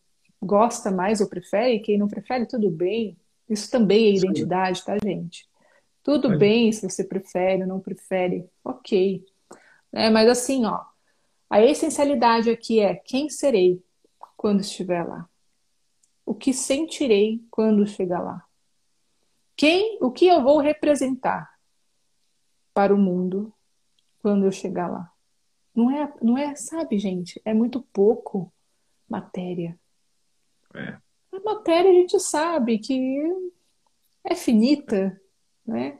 gosta mais ou prefere, quem não prefere, tudo bem. Isso também é identidade, tá, gente? Tudo bem se você prefere ou não prefere, ok. É, mas assim, ó, a essencialidade aqui é quem serei quando estiver lá. O que sentirei quando chegar lá. Quem, o que eu vou representar para o mundo quando eu chegar lá. Não é, não é, sabe, gente, é muito pouco matéria. É. A matéria a gente sabe que é finita, né?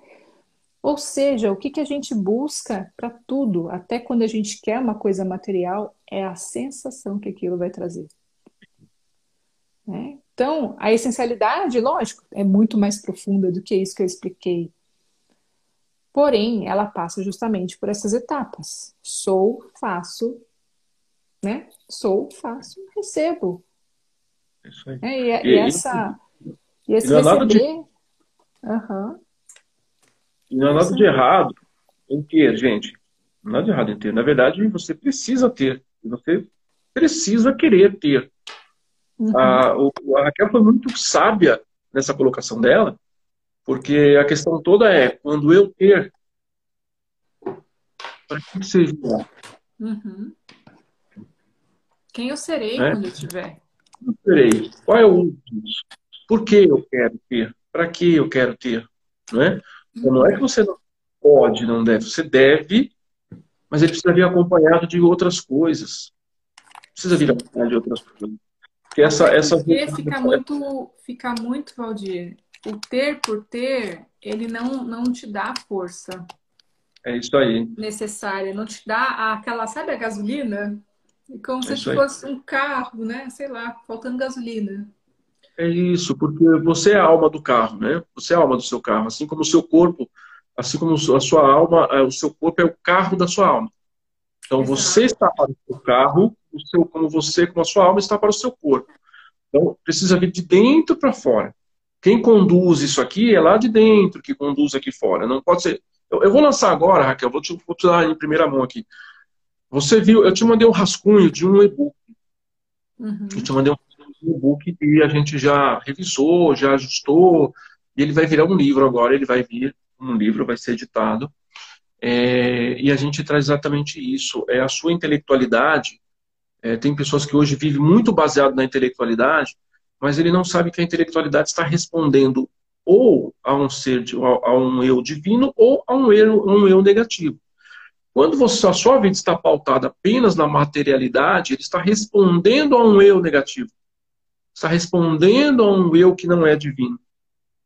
Ou seja, o que, que a gente busca para tudo, até quando a gente quer uma coisa material, é a sensação que aquilo vai trazer. Né? Então, a essencialidade, lógico, é muito mais profunda do que isso que eu expliquei. Porém, ela passa justamente por essas etapas. Sou, faço, né? Sou, faço, recebo. Isso aí. É, e, e, e, essa, e esse é receber... De... Uhum. E não há nada de errado em ter, gente. Não há nada de errado em ter. Na verdade, você precisa ter. Você precisa querer ter. Uhum. A, a Raquel foi muito sábia nessa colocação dela, porque a questão toda é, quando eu ter, para que seja? Uhum. Quem eu serei é? quando eu tiver? Eu serei. Qual é o uso disso? Por que eu quero ter? Para que eu quero ter? Não é? Então, não é que você não pode, não deve. Você deve, mas ele precisa vir acompanhado de outras coisas. Precisa vir acompanhado de outras coisas. Porque essa, essa... Porque fica muito, fica muito, Valdir. O ter por ter, ele não, não te dá força. É isso aí. Necessária. Não te dá aquela, sabe a gasolina? Como é se fosse um carro, né? Sei lá, faltando gasolina. É isso, porque você é a alma do carro, né? Você é a alma do seu carro, assim como o seu corpo, assim como a sua alma, é, o seu corpo é o carro da sua alma. Então Exato. você está para o seu carro, o seu, como você, como a sua alma está para o seu corpo. Então precisa vir de dentro para fora. Quem conduz isso aqui é lá de dentro que conduz aqui fora. Não pode ser. Eu, eu vou lançar agora, Raquel, vou te, vou te dar em primeira mão aqui. Você viu, eu te mandei um rascunho de um e-book. Uhum. Eu te mandei um e-book e a gente já revisou, já ajustou, e ele vai virar um livro agora, ele vai vir um livro, vai ser editado. É, e a gente traz exatamente isso. É a sua intelectualidade. É, tem pessoas que hoje vivem muito baseado na intelectualidade, mas ele não sabe que a intelectualidade está respondendo ou a um ser, a um eu divino, ou a um eu, um eu negativo. Quando você, a sua vida está pautada apenas na materialidade, ele está respondendo a um eu negativo. Está respondendo a um eu que não é divino.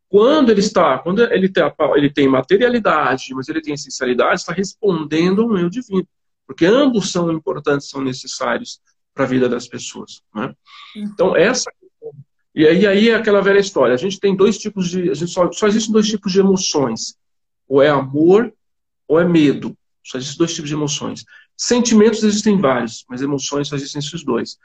Quando ele está, quando ele tem, ele tem materialidade, mas ele tem essencialidade, está respondendo a um eu divino. Porque ambos são importantes, são necessários para a vida das pessoas. Né? Então, essa e aí, aí é aquela velha história. A gente tem dois tipos de. A gente só, só existem dois tipos de emoções. Ou é amor ou é medo. Só existem dois tipos de emoções. Sentimentos existem vários, mas emoções só existem esses dois.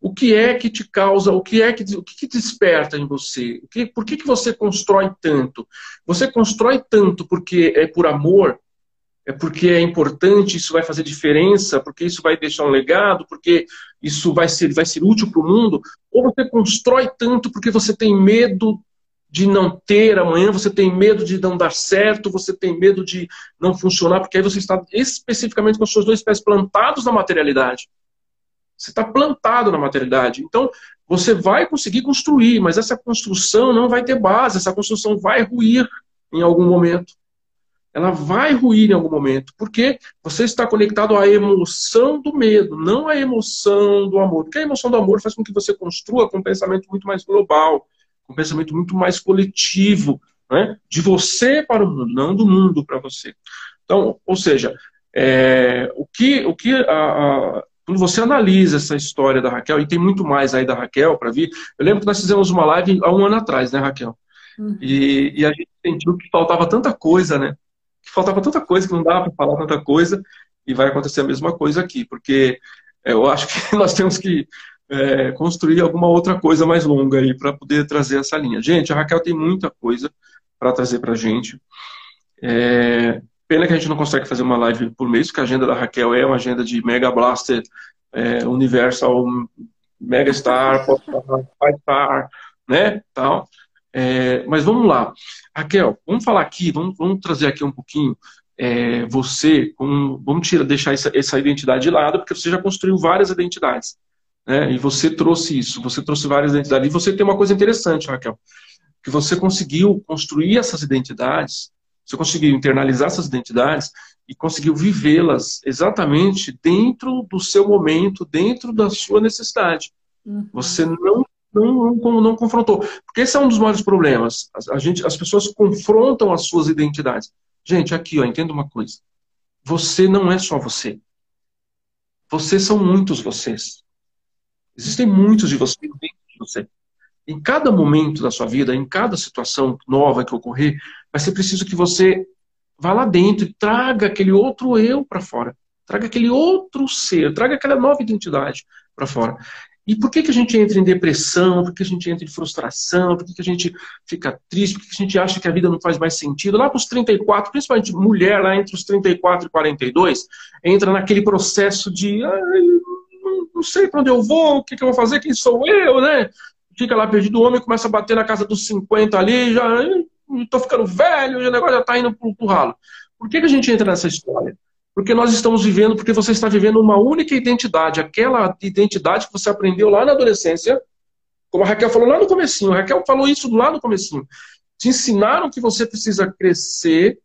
O que é que te causa, o que é que, o que, que desperta em você? O que, por que, que você constrói tanto? Você constrói tanto porque é por amor, é porque é importante, isso vai fazer diferença, porque isso vai deixar um legado, porque isso vai ser, vai ser útil para o mundo, ou você constrói tanto porque você tem medo de não ter amanhã, você tem medo de não dar certo, você tem medo de não funcionar, porque aí você está especificamente com os seus dois pés plantados na materialidade. Você está plantado na materialidade. Então, você vai conseguir construir, mas essa construção não vai ter base, essa construção vai ruir em algum momento ela vai ruir em algum momento, porque você está conectado à emoção do medo, não à emoção do amor. Porque a emoção do amor faz com que você construa com um pensamento muito mais global, um pensamento muito mais coletivo, né? de você para o mundo, não do mundo para você. Então, ou seja, é, o que, o que a, a, quando você analisa essa história da Raquel, e tem muito mais aí da Raquel para vir, eu lembro que nós fizemos uma live há um ano atrás, né, Raquel? Uhum. E, e a gente sentiu que faltava tanta coisa, né? que faltava tanta coisa, que não dava para falar tanta coisa, e vai acontecer a mesma coisa aqui, porque é, eu acho que [LAUGHS] nós temos que é, construir alguma outra coisa mais longa aí para poder trazer essa linha. Gente, a Raquel tem muita coisa para trazer para a gente. É, pena que a gente não consegue fazer uma live por mês, porque a agenda da Raquel é uma agenda de Mega Blaster, é, Universal, Mega Star, Star, né, tal. É, mas vamos lá. Raquel, vamos falar aqui, vamos, vamos trazer aqui um pouquinho é, você, vamos tirar, deixar essa, essa, identidade de lado, porque você já construiu várias identidades. Né? E você trouxe isso, você trouxe várias identidades. E você tem uma coisa interessante, Raquel, que você conseguiu construir essas identidades, você conseguiu internalizar essas identidades e conseguiu vivê-las exatamente dentro do seu momento, dentro da sua necessidade. Uhum. Você não não, não, não, confrontou. Porque esse é um dos maiores problemas. A, a gente, as pessoas confrontam as suas identidades. Gente, aqui, ó, entenda uma coisa. Você não é só você. Vocês são muitos vocês. Existem muitos de vocês dentro de você. Em cada momento da sua vida, em cada situação nova que ocorrer, vai ser preciso que você vá lá dentro e traga aquele outro eu para fora. Traga aquele outro ser, traga aquela nova identidade para fora. E por que, que a gente entra em depressão? Por que a gente entra em frustração? Por que, que a gente fica triste? Por que, que a gente acha que a vida não faz mais sentido? Lá para os 34, principalmente mulher, lá entre os 34 e 42, entra naquele processo de não sei para onde eu vou, o que, que eu vou fazer, quem sou eu, né? Fica lá perdido, o homem começa a bater na casa dos 50 ali, já estou ficando velho, o negócio já está indo para o ralo. Por que, que a gente entra nessa história? Porque nós estamos vivendo, porque você está vivendo uma única identidade, aquela identidade que você aprendeu lá na adolescência, como a Raquel falou lá no comecinho, a Raquel falou isso lá no comecinho. Te ensinaram que você precisa crescer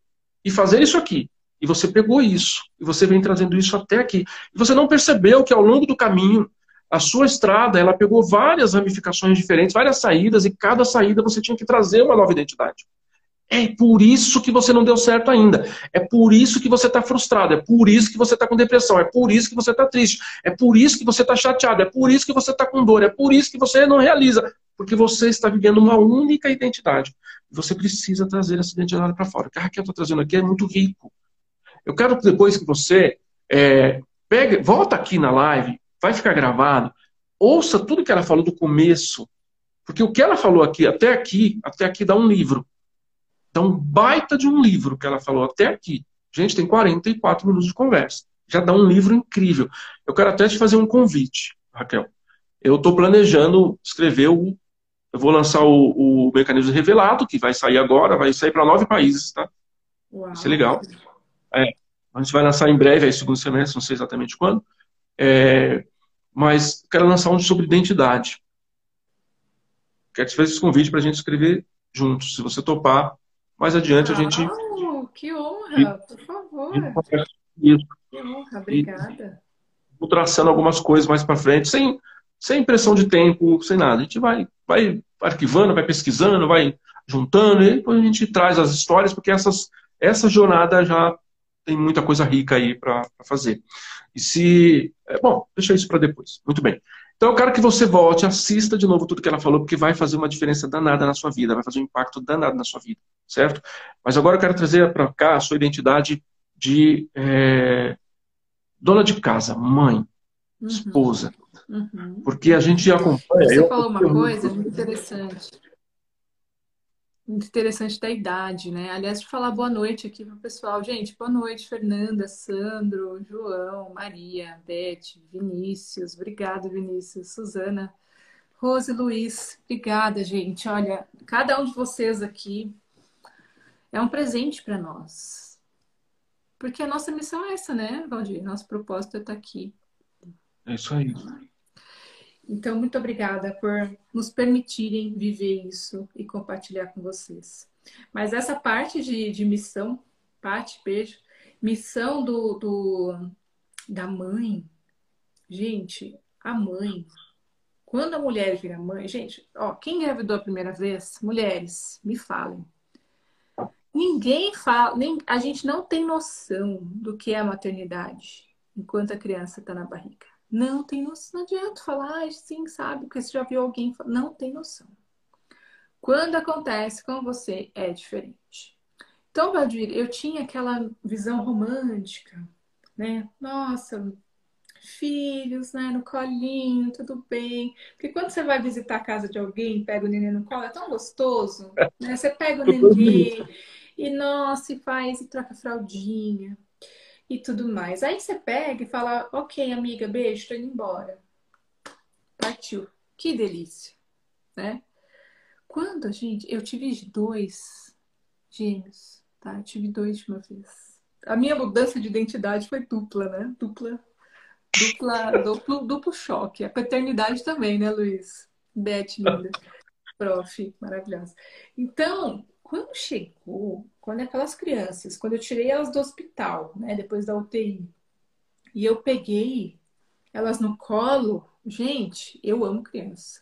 e fazer isso aqui. E você pegou isso, e você vem trazendo isso até aqui. E você não percebeu que ao longo do caminho, a sua estrada, ela pegou várias ramificações diferentes, várias saídas, e cada saída você tinha que trazer uma nova identidade. É por isso que você não deu certo ainda. É por isso que você está frustrado. É por isso que você está com depressão. É por isso que você está triste. É por isso que você está chateado. É por isso que você está com dor. É por isso que você não realiza. Porque você está vivendo uma única identidade. Você precisa trazer essa identidade para fora. O que a Raquel está trazendo aqui é muito rico. Eu quero depois que você é, pegue, volta aqui na live, vai ficar gravado, ouça tudo que ela falou do começo. Porque o que ela falou aqui, até aqui, até aqui dá um livro. Então, baita de um livro que ela falou até aqui. Gente, tem 44 minutos de conversa. Já dá um livro incrível. Eu quero até te fazer um convite, Raquel. eu estou planejando escrever o. Eu vou lançar o, o mecanismo revelado, que vai sair agora, vai sair para nove países, tá? Uau. Vai ser legal. É, a gente vai lançar em breve, aí, segundo semestre, não sei exatamente quando. É, mas quero lançar um sobre identidade. Quero te fazer esse convite para a gente escrever juntos. Se você topar, mais adiante Uau, a gente. Que honra, por favor. Isso. Que honra, obrigada. Vou traçando algumas coisas mais para frente, sem, sem pressão de tempo, sem nada. A gente vai, vai arquivando, vai pesquisando, vai juntando, e depois a gente traz as histórias, porque essas, essa jornada já tem muita coisa rica aí para fazer. E se. É, bom, deixa isso para depois. Muito bem. Então eu quero que você volte, assista de novo tudo que ela falou, porque vai fazer uma diferença danada na sua vida, vai fazer um impacto danado na sua vida, certo? Mas agora eu quero trazer para cá a sua identidade de é, dona de casa, mãe, uhum. esposa. Uhum. Porque a gente acompanha. Você eu, falou uma eu, coisa muito interessante muito interessante da idade, né? Aliás, de falar boa noite aqui para o pessoal. Gente, boa noite, Fernanda, Sandro, João, Maria, Beth, Vinícius. Obrigada, Vinícius. Suzana, Rose Luiz. Obrigada, gente. Olha, cada um de vocês aqui é um presente para nós. Porque a nossa missão é essa, né, Valdir? Nosso propósito é estar aqui. É isso aí. Então, muito obrigada por nos permitirem viver isso e compartilhar com vocês. Mas essa parte de, de missão, Pati, beijo, missão do, do, da mãe, gente, a mãe, quando a mulher vira mãe, gente, ó, quem engravidou a primeira vez, mulheres, me falem. Ninguém fala, nem, a gente não tem noção do que é a maternidade enquanto a criança está na barriga. Não tem noção. Não adianta falar, ah, sim, sabe, porque você já viu alguém. Não tem noção. Quando acontece com você, é diferente. Então, Valdir, eu tinha aquela visão romântica, né? Nossa, filhos, né? No colinho, tudo bem. Porque quando você vai visitar a casa de alguém, pega o neném no colo, é tão gostoso, né? Você pega o [LAUGHS] neném e, nossa, e faz e troca fraldinha e tudo mais. Aí você pega e fala, ok, amiga, beijo, tô indo embora. Partiu. Que delícia, né? Quando a gente. Eu tive dois gêmeos, tá? Eu tive dois de uma vez. A minha mudança de identidade foi dupla, né? Dupla. Dupla, duplo, duplo choque. A paternidade também, né, Luiz? Beth, linda. Prof, maravilhosa. Então, quando chegou, quando aquelas crianças, quando eu tirei elas do hospital, né, depois da UTI, e eu peguei elas no colo, gente, eu amo criança.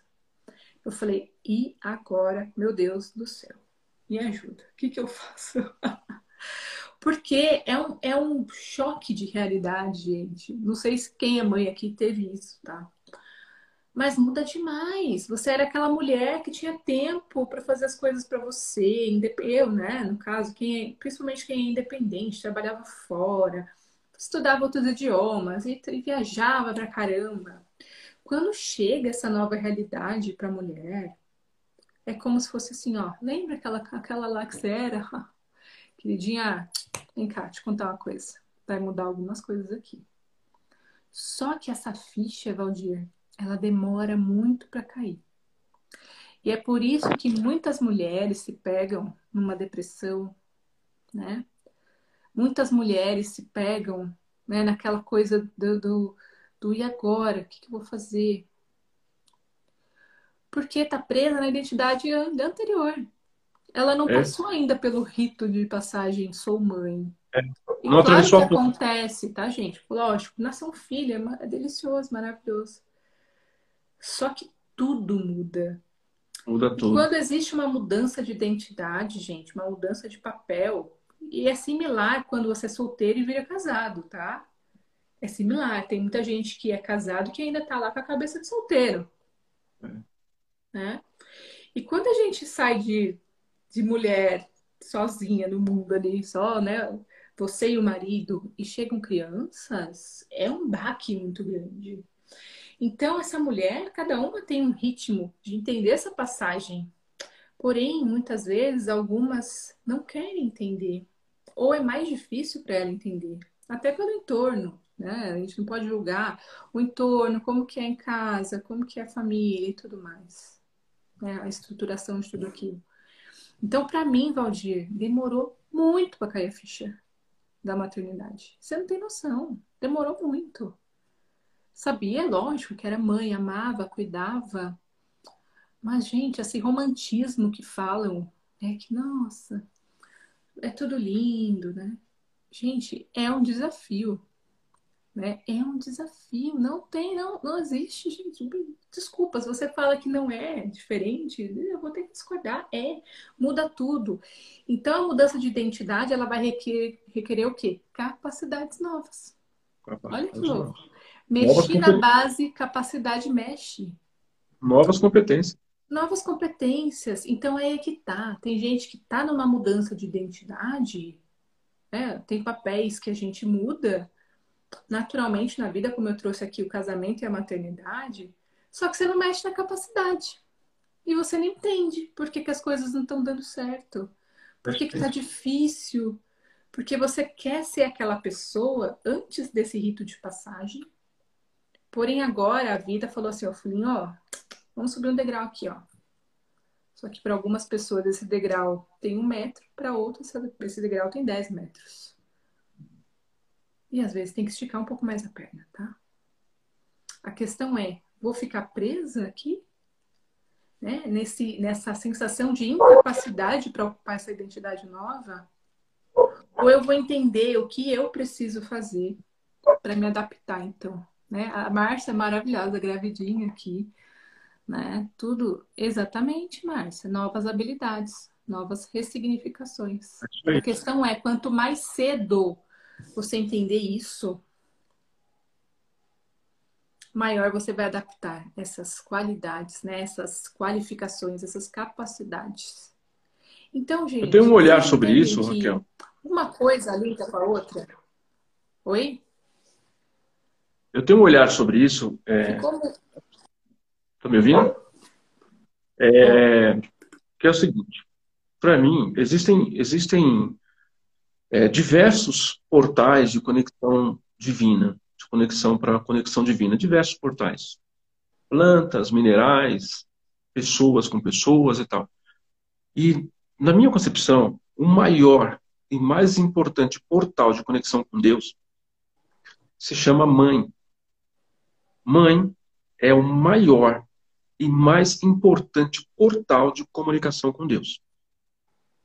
Eu falei, e agora, meu Deus do céu, me ajuda, o que, que eu faço? [LAUGHS] Porque é um, é um choque de realidade, gente. Não sei se quem é mãe aqui teve isso, tá? Mas muda demais. Você era aquela mulher que tinha tempo para fazer as coisas para você, eu, né, no caso, quem é, principalmente quem é independente, trabalhava fora, estudava outros idiomas e, viajava pra caramba. Quando chega essa nova realidade para a mulher, é como se fosse assim, ó, lembra aquela aquela lá que você era, [LAUGHS] queridinha, vem cá, te contar uma coisa, vai mudar algumas coisas aqui. Só que essa ficha, Valdir, ela demora muito para cair. E é por isso que muitas mulheres se pegam numa depressão, né? Muitas mulheres se pegam né, naquela coisa do, do, do e agora? O que, que eu vou fazer? Porque está presa na identidade anterior. Ela não é. passou ainda pelo rito de passagem sou mãe. É. Não claro que acontece, tá, gente? Lógico, nascer um filho é, é delicioso, maravilhoso. Só que tudo muda. Muda tudo. E quando existe uma mudança de identidade, gente, uma mudança de papel, e é similar quando você é solteiro e vira casado, tá? É similar. Tem muita gente que é casado que ainda tá lá com a cabeça de solteiro. É. Né? E quando a gente sai de, de mulher sozinha no mundo ali, só, né? Você e o marido, e chegam crianças, é um baque muito grande. Então, essa mulher, cada uma tem um ritmo de entender essa passagem. Porém, muitas vezes, algumas não querem entender. Ou é mais difícil para ela entender. Até pelo entorno. né? A gente não pode julgar o entorno, como que é em casa, como que é a família e tudo mais. Né? A estruturação de tudo aquilo. Então, para mim, Valdir, demorou muito para cair a ficha da maternidade. Você não tem noção. Demorou muito. Sabia, lógico, que era mãe, amava, cuidava. Mas, gente, esse romantismo que falam, é que, nossa, é tudo lindo, né? Gente, é um desafio. Né? É um desafio. Não tem, não, não existe, gente. Desculpa, se você fala que não é diferente, eu vou ter que discordar. É, muda tudo. Então, a mudança de identidade, ela vai requerer, requerer o quê? Capacidades novas. Olha que louco. Mexer na base, capacidade mexe. Novas competências. Novas competências. Então, é aí que tá. Tem gente que tá numa mudança de identidade, né? tem papéis que a gente muda naturalmente na vida, como eu trouxe aqui o casamento e a maternidade, só que você não mexe na capacidade. E você não entende por que, que as coisas não estão dando certo. Por que, que tá difícil. Porque você quer ser aquela pessoa antes desse rito de passagem. Porém, agora a vida falou assim, ó, filhinho, ó, vamos subir um degrau aqui, ó. Só que para algumas pessoas esse degrau tem um metro, para outras esse degrau tem 10 metros. E às vezes tem que esticar um pouco mais a perna, tá? A questão é, vou ficar presa aqui? Né? Nesse, nessa sensação de incapacidade para ocupar essa identidade nova? Ou eu vou entender o que eu preciso fazer para me adaptar, então? Né? A Márcia é maravilhosa, gravidinha aqui. Né? Tudo exatamente, Márcia. Novas habilidades, novas ressignificações. A questão é, quanto mais cedo você entender isso, maior você vai adaptar essas qualidades, né? essas qualificações, essas capacidades. Então, gente. Eu tenho um olhar sobre isso, Raquel. Uma coisa linda com a outra. Oi? Eu tenho um olhar sobre isso. É... Tá me ouvindo? É... Que é o seguinte. Para mim, existem, existem é, diversos portais de conexão divina, de conexão para conexão divina, diversos portais. Plantas, minerais, pessoas com pessoas e tal. E, na minha concepção, o maior e mais importante portal de conexão com Deus se chama mãe. Mãe é o maior e mais importante portal de comunicação com Deus.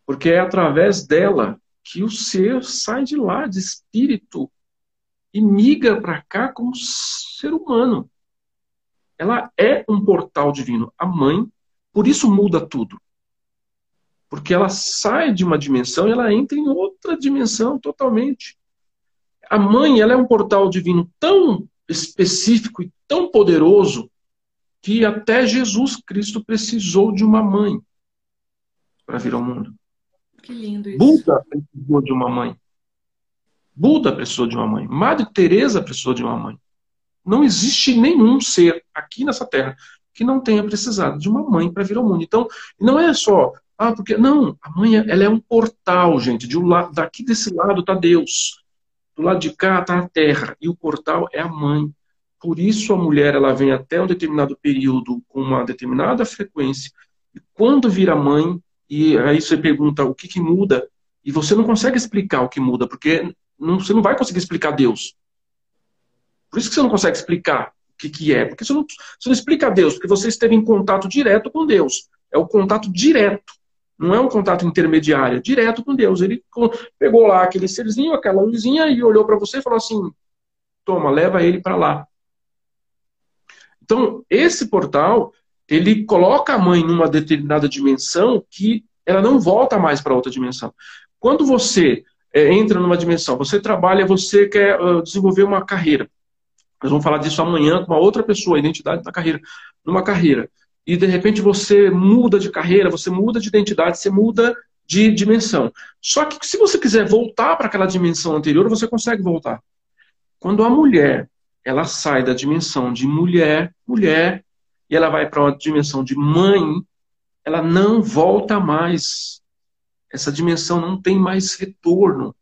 Porque é através dela que o ser sai de lá, de espírito, e migra para cá como ser humano. Ela é um portal divino. A mãe, por isso muda tudo. Porque ela sai de uma dimensão e ela entra em outra dimensão totalmente. A mãe, ela é um portal divino tão específico e tão poderoso que até Jesus Cristo precisou de uma mãe para vir ao mundo. Que lindo isso. Buda precisou de uma mãe. Buda precisou de uma mãe. Madre Teresa precisou de uma mãe. Não existe nenhum ser aqui nessa terra que não tenha precisado de uma mãe para vir ao mundo. Então, não é só, ah, porque não, a mãe ela é um portal, gente. De um lado, daqui desse lado está Deus, do lado de cá está a terra e o portal é a mãe. Por isso a mulher ela vem até um determinado período com uma determinada frequência e quando vira mãe, e aí você pergunta o que, que muda, e você não consegue explicar o que muda, porque não, você não vai conseguir explicar Deus. Por isso que você não consegue explicar o que, que é, porque você não, você não explica Deus, porque você esteve em contato direto com Deus. É o contato direto. Não é um contato intermediário, é direto com Deus. Ele pegou lá aquele serzinho, aquela luzinha, e olhou para você e falou assim: toma, leva ele para lá. Então, esse portal ele coloca a mãe numa determinada dimensão que ela não volta mais para outra dimensão. Quando você é, entra numa dimensão, você trabalha, você quer uh, desenvolver uma carreira. Nós vamos falar disso amanhã com uma outra pessoa, identidade da carreira, numa carreira. E de repente você muda de carreira, você muda de identidade, você muda de dimensão. Só que se você quiser voltar para aquela dimensão anterior, você consegue voltar. Quando a mulher ela sai da dimensão de mulher, mulher, e ela vai para uma dimensão de mãe, ela não volta mais. Essa dimensão não tem mais retorno.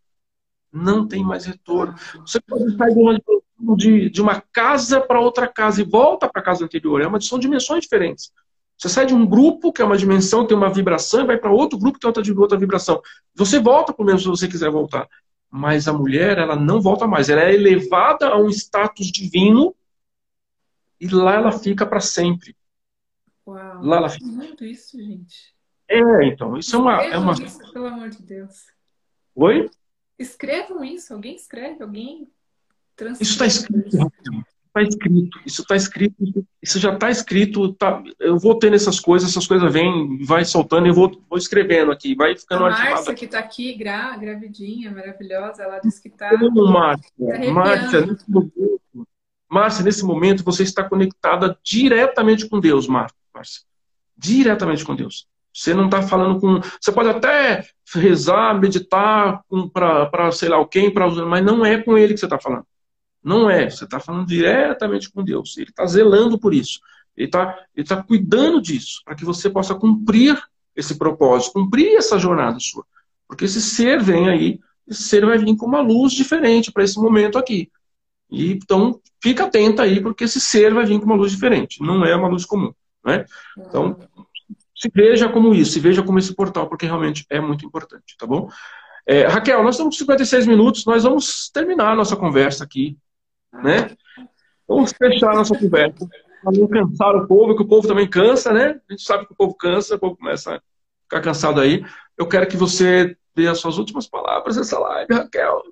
Não tem mais retorno. Você pode sair de uma, de, de uma casa para outra casa e volta para a casa anterior. É uma, são dimensões diferentes. Você sai de um grupo, que é uma dimensão, tem uma vibração, e vai para outro grupo, que tem outra, outra vibração. Você volta para o mesmo se você quiser voltar. Mas a mulher, ela não volta mais. Ela é elevada a um status divino e lá ela fica para sempre. Uau, lá ela fica. muito isso, gente. É, então, isso é uma. é uma... Isso, pelo amor de Deus. Oi? Escrevam isso, alguém escreve, alguém Isso está escrito, está escrito, isso está escrito, isso já está escrito, tá, eu vou tendo essas coisas, essas coisas vêm, vai soltando e eu vou, vou escrevendo aqui, vai ficando a Márcia, que está aqui, gra, gravidinha, maravilhosa, ela disse que está... Márcia, tá Márcia, nesse momento, Márcia, nesse momento você está conectada diretamente com Deus, Márcia, diretamente com Deus. Você não está falando com. Você pode até rezar, meditar para sei lá quem, pra, mas não é com ele que você está falando. Não é. Você está falando diretamente com Deus. Ele está zelando por isso. Ele está ele tá cuidando disso, para que você possa cumprir esse propósito, cumprir essa jornada sua. Porque esse ser vem aí, esse ser vai vir com uma luz diferente para esse momento aqui. E, então, fica atento aí, porque esse ser vai vir com uma luz diferente. Não é uma luz comum. Né? Então, se veja como isso, se veja como esse portal, porque realmente é muito importante, tá bom? É, Raquel, nós estamos com 56 minutos, nós vamos terminar a nossa conversa aqui, né? Vamos fechar a nossa conversa, para não cansar o povo, que o povo também cansa, né? A gente sabe que o povo cansa, o povo começa a ficar cansado aí. Eu quero que você dê as suas últimas palavras nessa live, Raquel.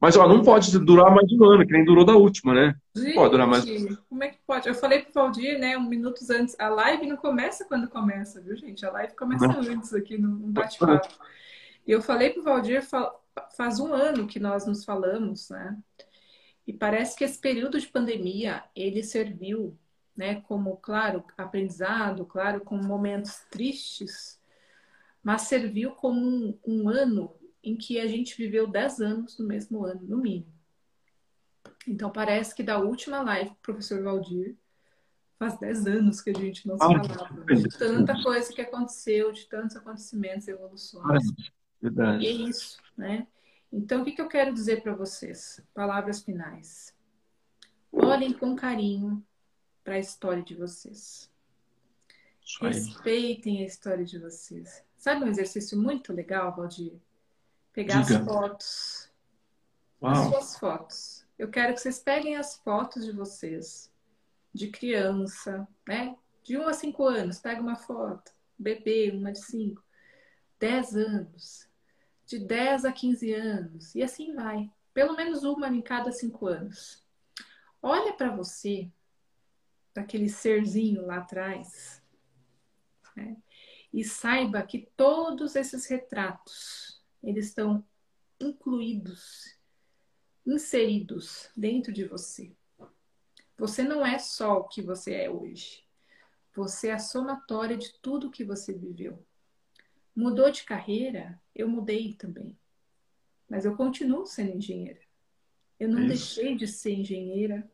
Mas ó, não pode durar mais de um ano, que nem durou da última, né? Gente, pode durar mais. Como é que pode? Eu falei pro Valdir, né, um minutos antes, a live não começa quando começa, viu, gente? A live começa não. antes aqui, no bate-papo. E eu falei pro Valdir, faz um ano que nós nos falamos, né? E parece que esse período de pandemia, ele serviu, né, como, claro, aprendizado, claro, com momentos tristes, mas serviu como um, um ano em que a gente viveu 10 anos no mesmo ano, no mínimo. Então parece que da última live com o professor Valdir, faz 10 anos que a gente não se ah, falava. De tanta coisa que aconteceu, de tantos acontecimentos evoluções. Verdade. E é isso, né? Então, o que, que eu quero dizer para vocês? Palavras finais. Olhem com carinho para a história de vocês. Respeitem a história de vocês. Sabe um exercício muito legal, Valdir? Pegar Diga. as fotos. Uau. As suas fotos. Eu quero que vocês peguem as fotos de vocês, de criança, né? De 1 a 5 anos, pega uma foto. Bebê, uma de 5. 10 anos. De 10 a 15 anos. E assim vai. Pelo menos uma em cada 5 anos. Olha para você, daquele serzinho lá atrás. Né? E saiba que todos esses retratos, eles estão incluídos, inseridos dentro de você. Você não é só o que você é hoje. Você é a somatória de tudo que você viveu. Mudou de carreira? Eu mudei também. Mas eu continuo sendo engenheira. Eu não Isso. deixei de ser engenheira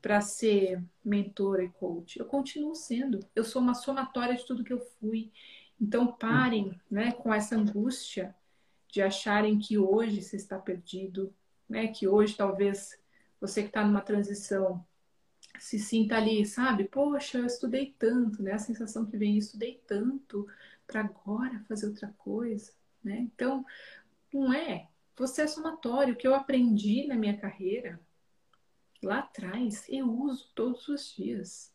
para ser mentora e coach. Eu continuo sendo. Eu sou uma somatória de tudo que eu fui. Então parem, né, com essa angústia de acharem que hoje você está perdido, né? Que hoje talvez você que está numa transição se sinta ali, sabe? Poxa, eu estudei tanto, né? A sensação que vem, estudei tanto para agora fazer outra coisa, né? Então, não é. Você é somatório. O que eu aprendi na minha carreira, lá atrás, eu uso todos os dias.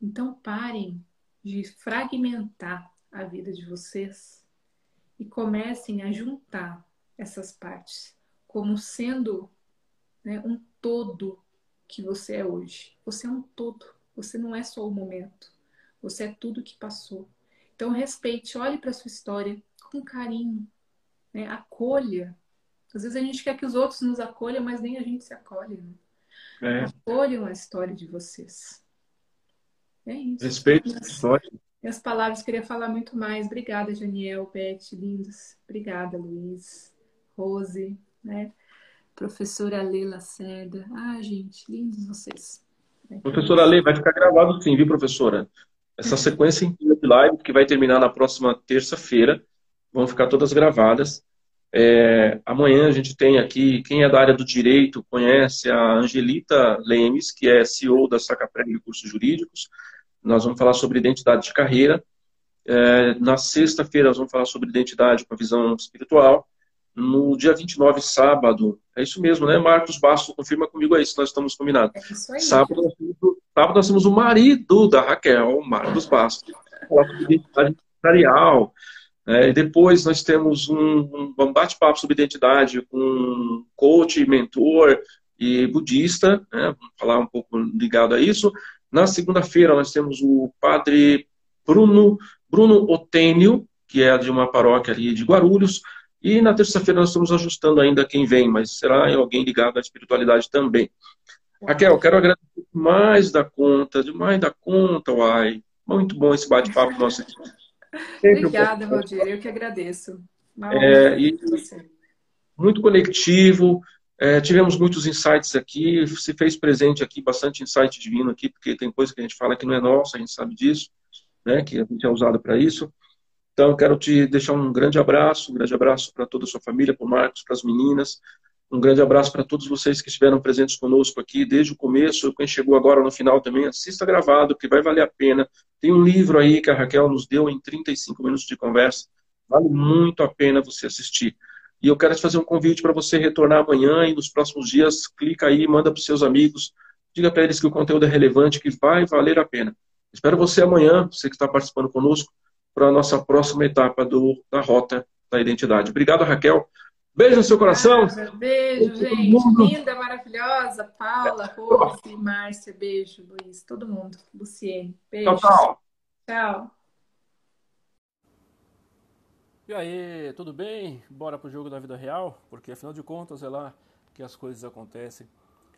Então parem de fragmentar a vida de vocês e comecem a juntar essas partes como sendo né, um todo que você é hoje. Você é um todo. Você não é só o momento. Você é tudo que passou. Então respeite, olhe para sua história com carinho, né? acolha. Às vezes a gente quer que os outros nos acolham, mas nem a gente se acolhe. Né? É. Acolham a história de vocês. É isso. Respeito a história. Minhas palavras, queria falar muito mais. Obrigada, Janiel, Beth, lindos. Obrigada, Luiz, Rose, né? Professora Leila Lacerda. Ah, gente, lindos vocês. Professora Leila, vai ficar gravado sim, viu, professora? Essa sequência de live, que vai terminar na próxima terça-feira, vão ficar todas gravadas. É, amanhã a gente tem aqui, quem é da área do direito conhece a Angelita Lemes, que é CEO da Sacapreg Cursos Jurídicos. Nós vamos falar sobre identidade de carreira. É, na sexta-feira nós vamos falar sobre identidade com a visão espiritual. No dia 29, sábado, é isso mesmo, né? Marcos Basto, confirma comigo aí se nós estamos combinados. É isso aí. Sábado, sábado nós temos o marido da Raquel, Marcos Basto, falar sobre identidade empresarial, é, depois nós temos um, um bate-papo sobre identidade com um coach, mentor e budista, né, vamos falar um pouco ligado a isso. Na segunda-feira nós temos o padre Bruno, Bruno Otênio, que é de uma paróquia ali de Guarulhos, e na terça-feira nós estamos ajustando ainda quem vem, mas será alguém ligado à espiritualidade também. Raquel, quero agradecer mais da conta, demais da conta, uai. Muito bom esse bate-papo nosso aqui. Obrigada, Valdir. Eu que agradeço. É, e, muito conectivo. É, tivemos muitos insights aqui. Se fez presente aqui, bastante insight divino aqui, porque tem coisa que a gente fala que não é nossa, a gente sabe disso, né? Que a gente é usado para isso. Então, quero te deixar um grande abraço, um grande abraço para toda a sua família, para o Marcos, para as meninas. Um grande abraço para todos vocês que estiveram presentes conosco aqui desde o começo. Quem chegou agora no final também, assista gravado, que vai valer a pena. Tem um livro aí que a Raquel nos deu em 35 minutos de conversa. Vale muito a pena você assistir. E eu quero te fazer um convite para você retornar amanhã e nos próximos dias. Clica aí, manda para os seus amigos. Diga para eles que o conteúdo é relevante, que vai valer a pena. Espero você amanhã, você que está participando conosco, para a nossa próxima etapa do, da Rota da Identidade. Obrigado, Raquel. Beijo no seu coração. Beijo, gente. Linda, maravilhosa. Paula, Rose, Márcia, beijo, Luiz, todo mundo. Luciene, beijo. Tchau, tchau. Tchau. E aí, tudo bem? Bora pro jogo da vida real? Porque afinal de contas é lá que as coisas acontecem.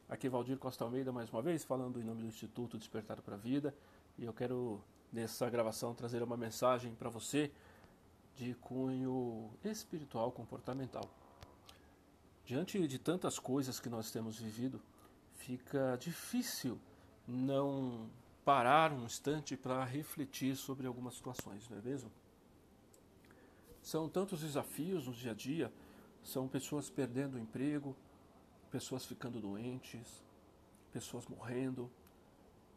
Aqui Valdir Costa Almeida mais uma vez, falando em nome do Instituto Despertar para a Vida. E eu quero, nessa gravação, trazer uma mensagem para você de cunho espiritual comportamental. Diante de tantas coisas que nós temos vivido, fica difícil não parar um instante para refletir sobre algumas situações, não é mesmo? São tantos desafios no dia a dia, são pessoas perdendo o emprego, pessoas ficando doentes, pessoas morrendo,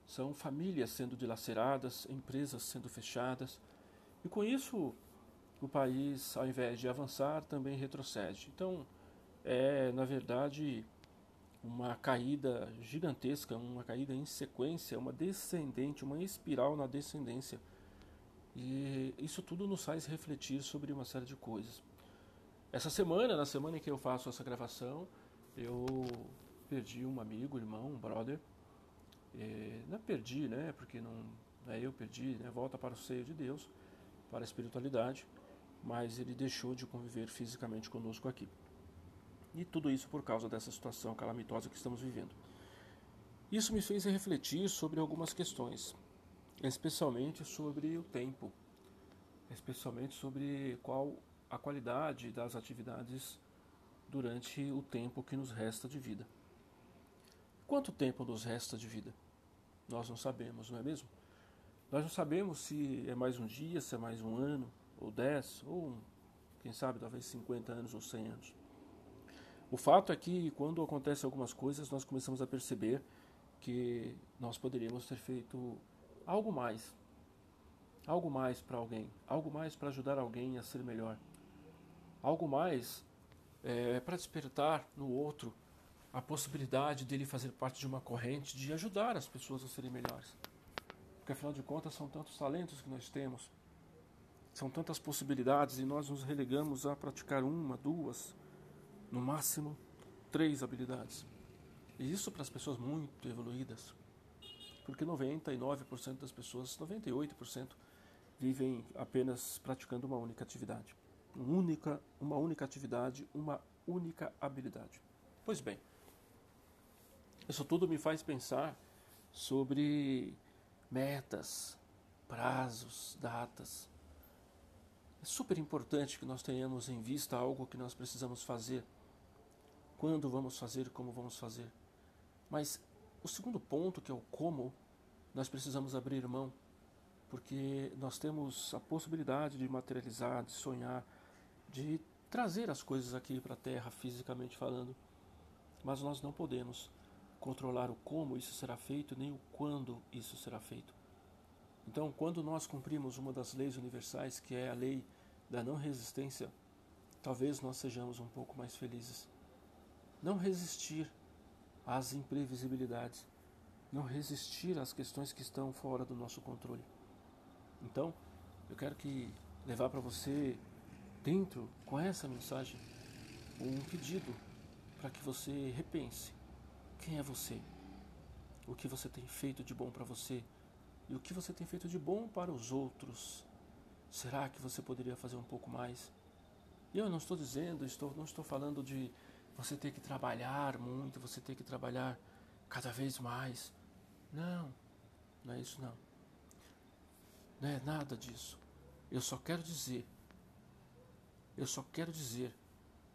são famílias sendo dilaceradas, empresas sendo fechadas, e com isso o país, ao invés de avançar, também retrocede. Então, é, na verdade, uma caída gigantesca, uma caída em sequência, uma descendente, uma espiral na descendência. E isso tudo nos faz refletir sobre uma série de coisas. Essa semana, na semana em que eu faço essa gravação, eu perdi um amigo, irmão, um brother. É, não é perdi, né? Porque não, não é eu perdi, né? Volta para o seio de Deus, para a espiritualidade, mas ele deixou de conviver fisicamente conosco aqui. E tudo isso por causa dessa situação calamitosa que estamos vivendo. Isso me fez refletir sobre algumas questões, especialmente sobre o tempo, especialmente sobre qual a qualidade das atividades durante o tempo que nos resta de vida. Quanto tempo nos resta de vida? Nós não sabemos, não é mesmo? Nós não sabemos se é mais um dia, se é mais um ano, ou dez, ou quem sabe talvez 50 anos ou 100 anos. O fato é que quando acontecem algumas coisas, nós começamos a perceber que nós poderíamos ter feito algo mais. Algo mais para alguém, algo mais para ajudar alguém a ser melhor. Algo mais é, para despertar no outro a possibilidade dele fazer parte de uma corrente de ajudar as pessoas a serem melhores. Porque afinal de contas são tantos talentos que nós temos, são tantas possibilidades e nós nos relegamos a praticar uma, duas, no máximo três habilidades. E isso para as pessoas muito evoluídas, porque 99% das pessoas, 98% vivem apenas praticando uma única atividade. Uma única, uma única atividade, uma única habilidade. Pois bem, isso tudo me faz pensar sobre metas, prazos, datas. É super importante que nós tenhamos em vista algo que nós precisamos fazer quando vamos fazer, como vamos fazer. Mas o segundo ponto, que é o como, nós precisamos abrir mão, porque nós temos a possibilidade de materializar, de sonhar, de trazer as coisas aqui para a Terra, fisicamente falando. Mas nós não podemos controlar o como isso será feito, nem o quando isso será feito. Então, quando nós cumprimos uma das leis universais, que é a lei da não resistência, talvez nós sejamos um pouco mais felizes. Não resistir às imprevisibilidades, não resistir às questões que estão fora do nosso controle. Então, eu quero que levar para você dentro com essa mensagem um pedido para que você repense quem é você, o que você tem feito de bom para você e o que você tem feito de bom para os outros. Será que você poderia fazer um pouco mais? E eu não estou dizendo, estou, não estou falando de você ter que trabalhar muito, você ter que trabalhar cada vez mais. Não, não é isso não. Não é nada disso. Eu só quero dizer, eu só quero dizer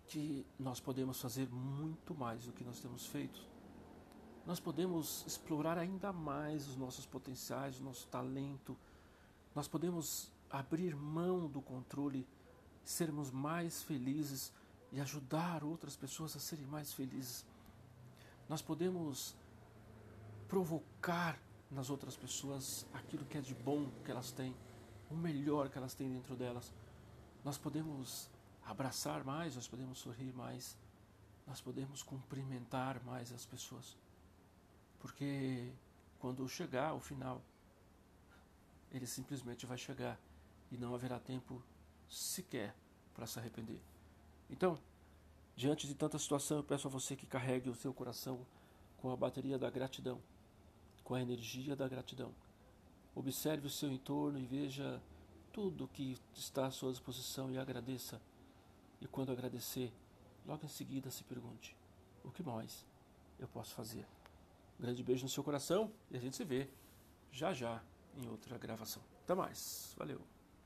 que nós podemos fazer muito mais do que nós temos feito. Nós podemos explorar ainda mais os nossos potenciais, o nosso talento. Nós podemos abrir mão do controle, sermos mais felizes e ajudar outras pessoas a serem mais felizes. Nós podemos provocar nas outras pessoas aquilo que é de bom que elas têm, o melhor que elas têm dentro delas. Nós podemos abraçar mais, nós podemos sorrir mais, nós podemos cumprimentar mais as pessoas. Porque quando chegar o final, ele simplesmente vai chegar e não haverá tempo sequer para se arrepender. Então, diante de tanta situação, eu peço a você que carregue o seu coração com a bateria da gratidão com a energia da gratidão. Observe o seu entorno e veja tudo que está à sua disposição e agradeça. E quando agradecer, logo em seguida se pergunte: o que mais eu posso fazer? Um grande beijo no seu coração e a gente se vê já já em outra gravação. Até mais. Valeu.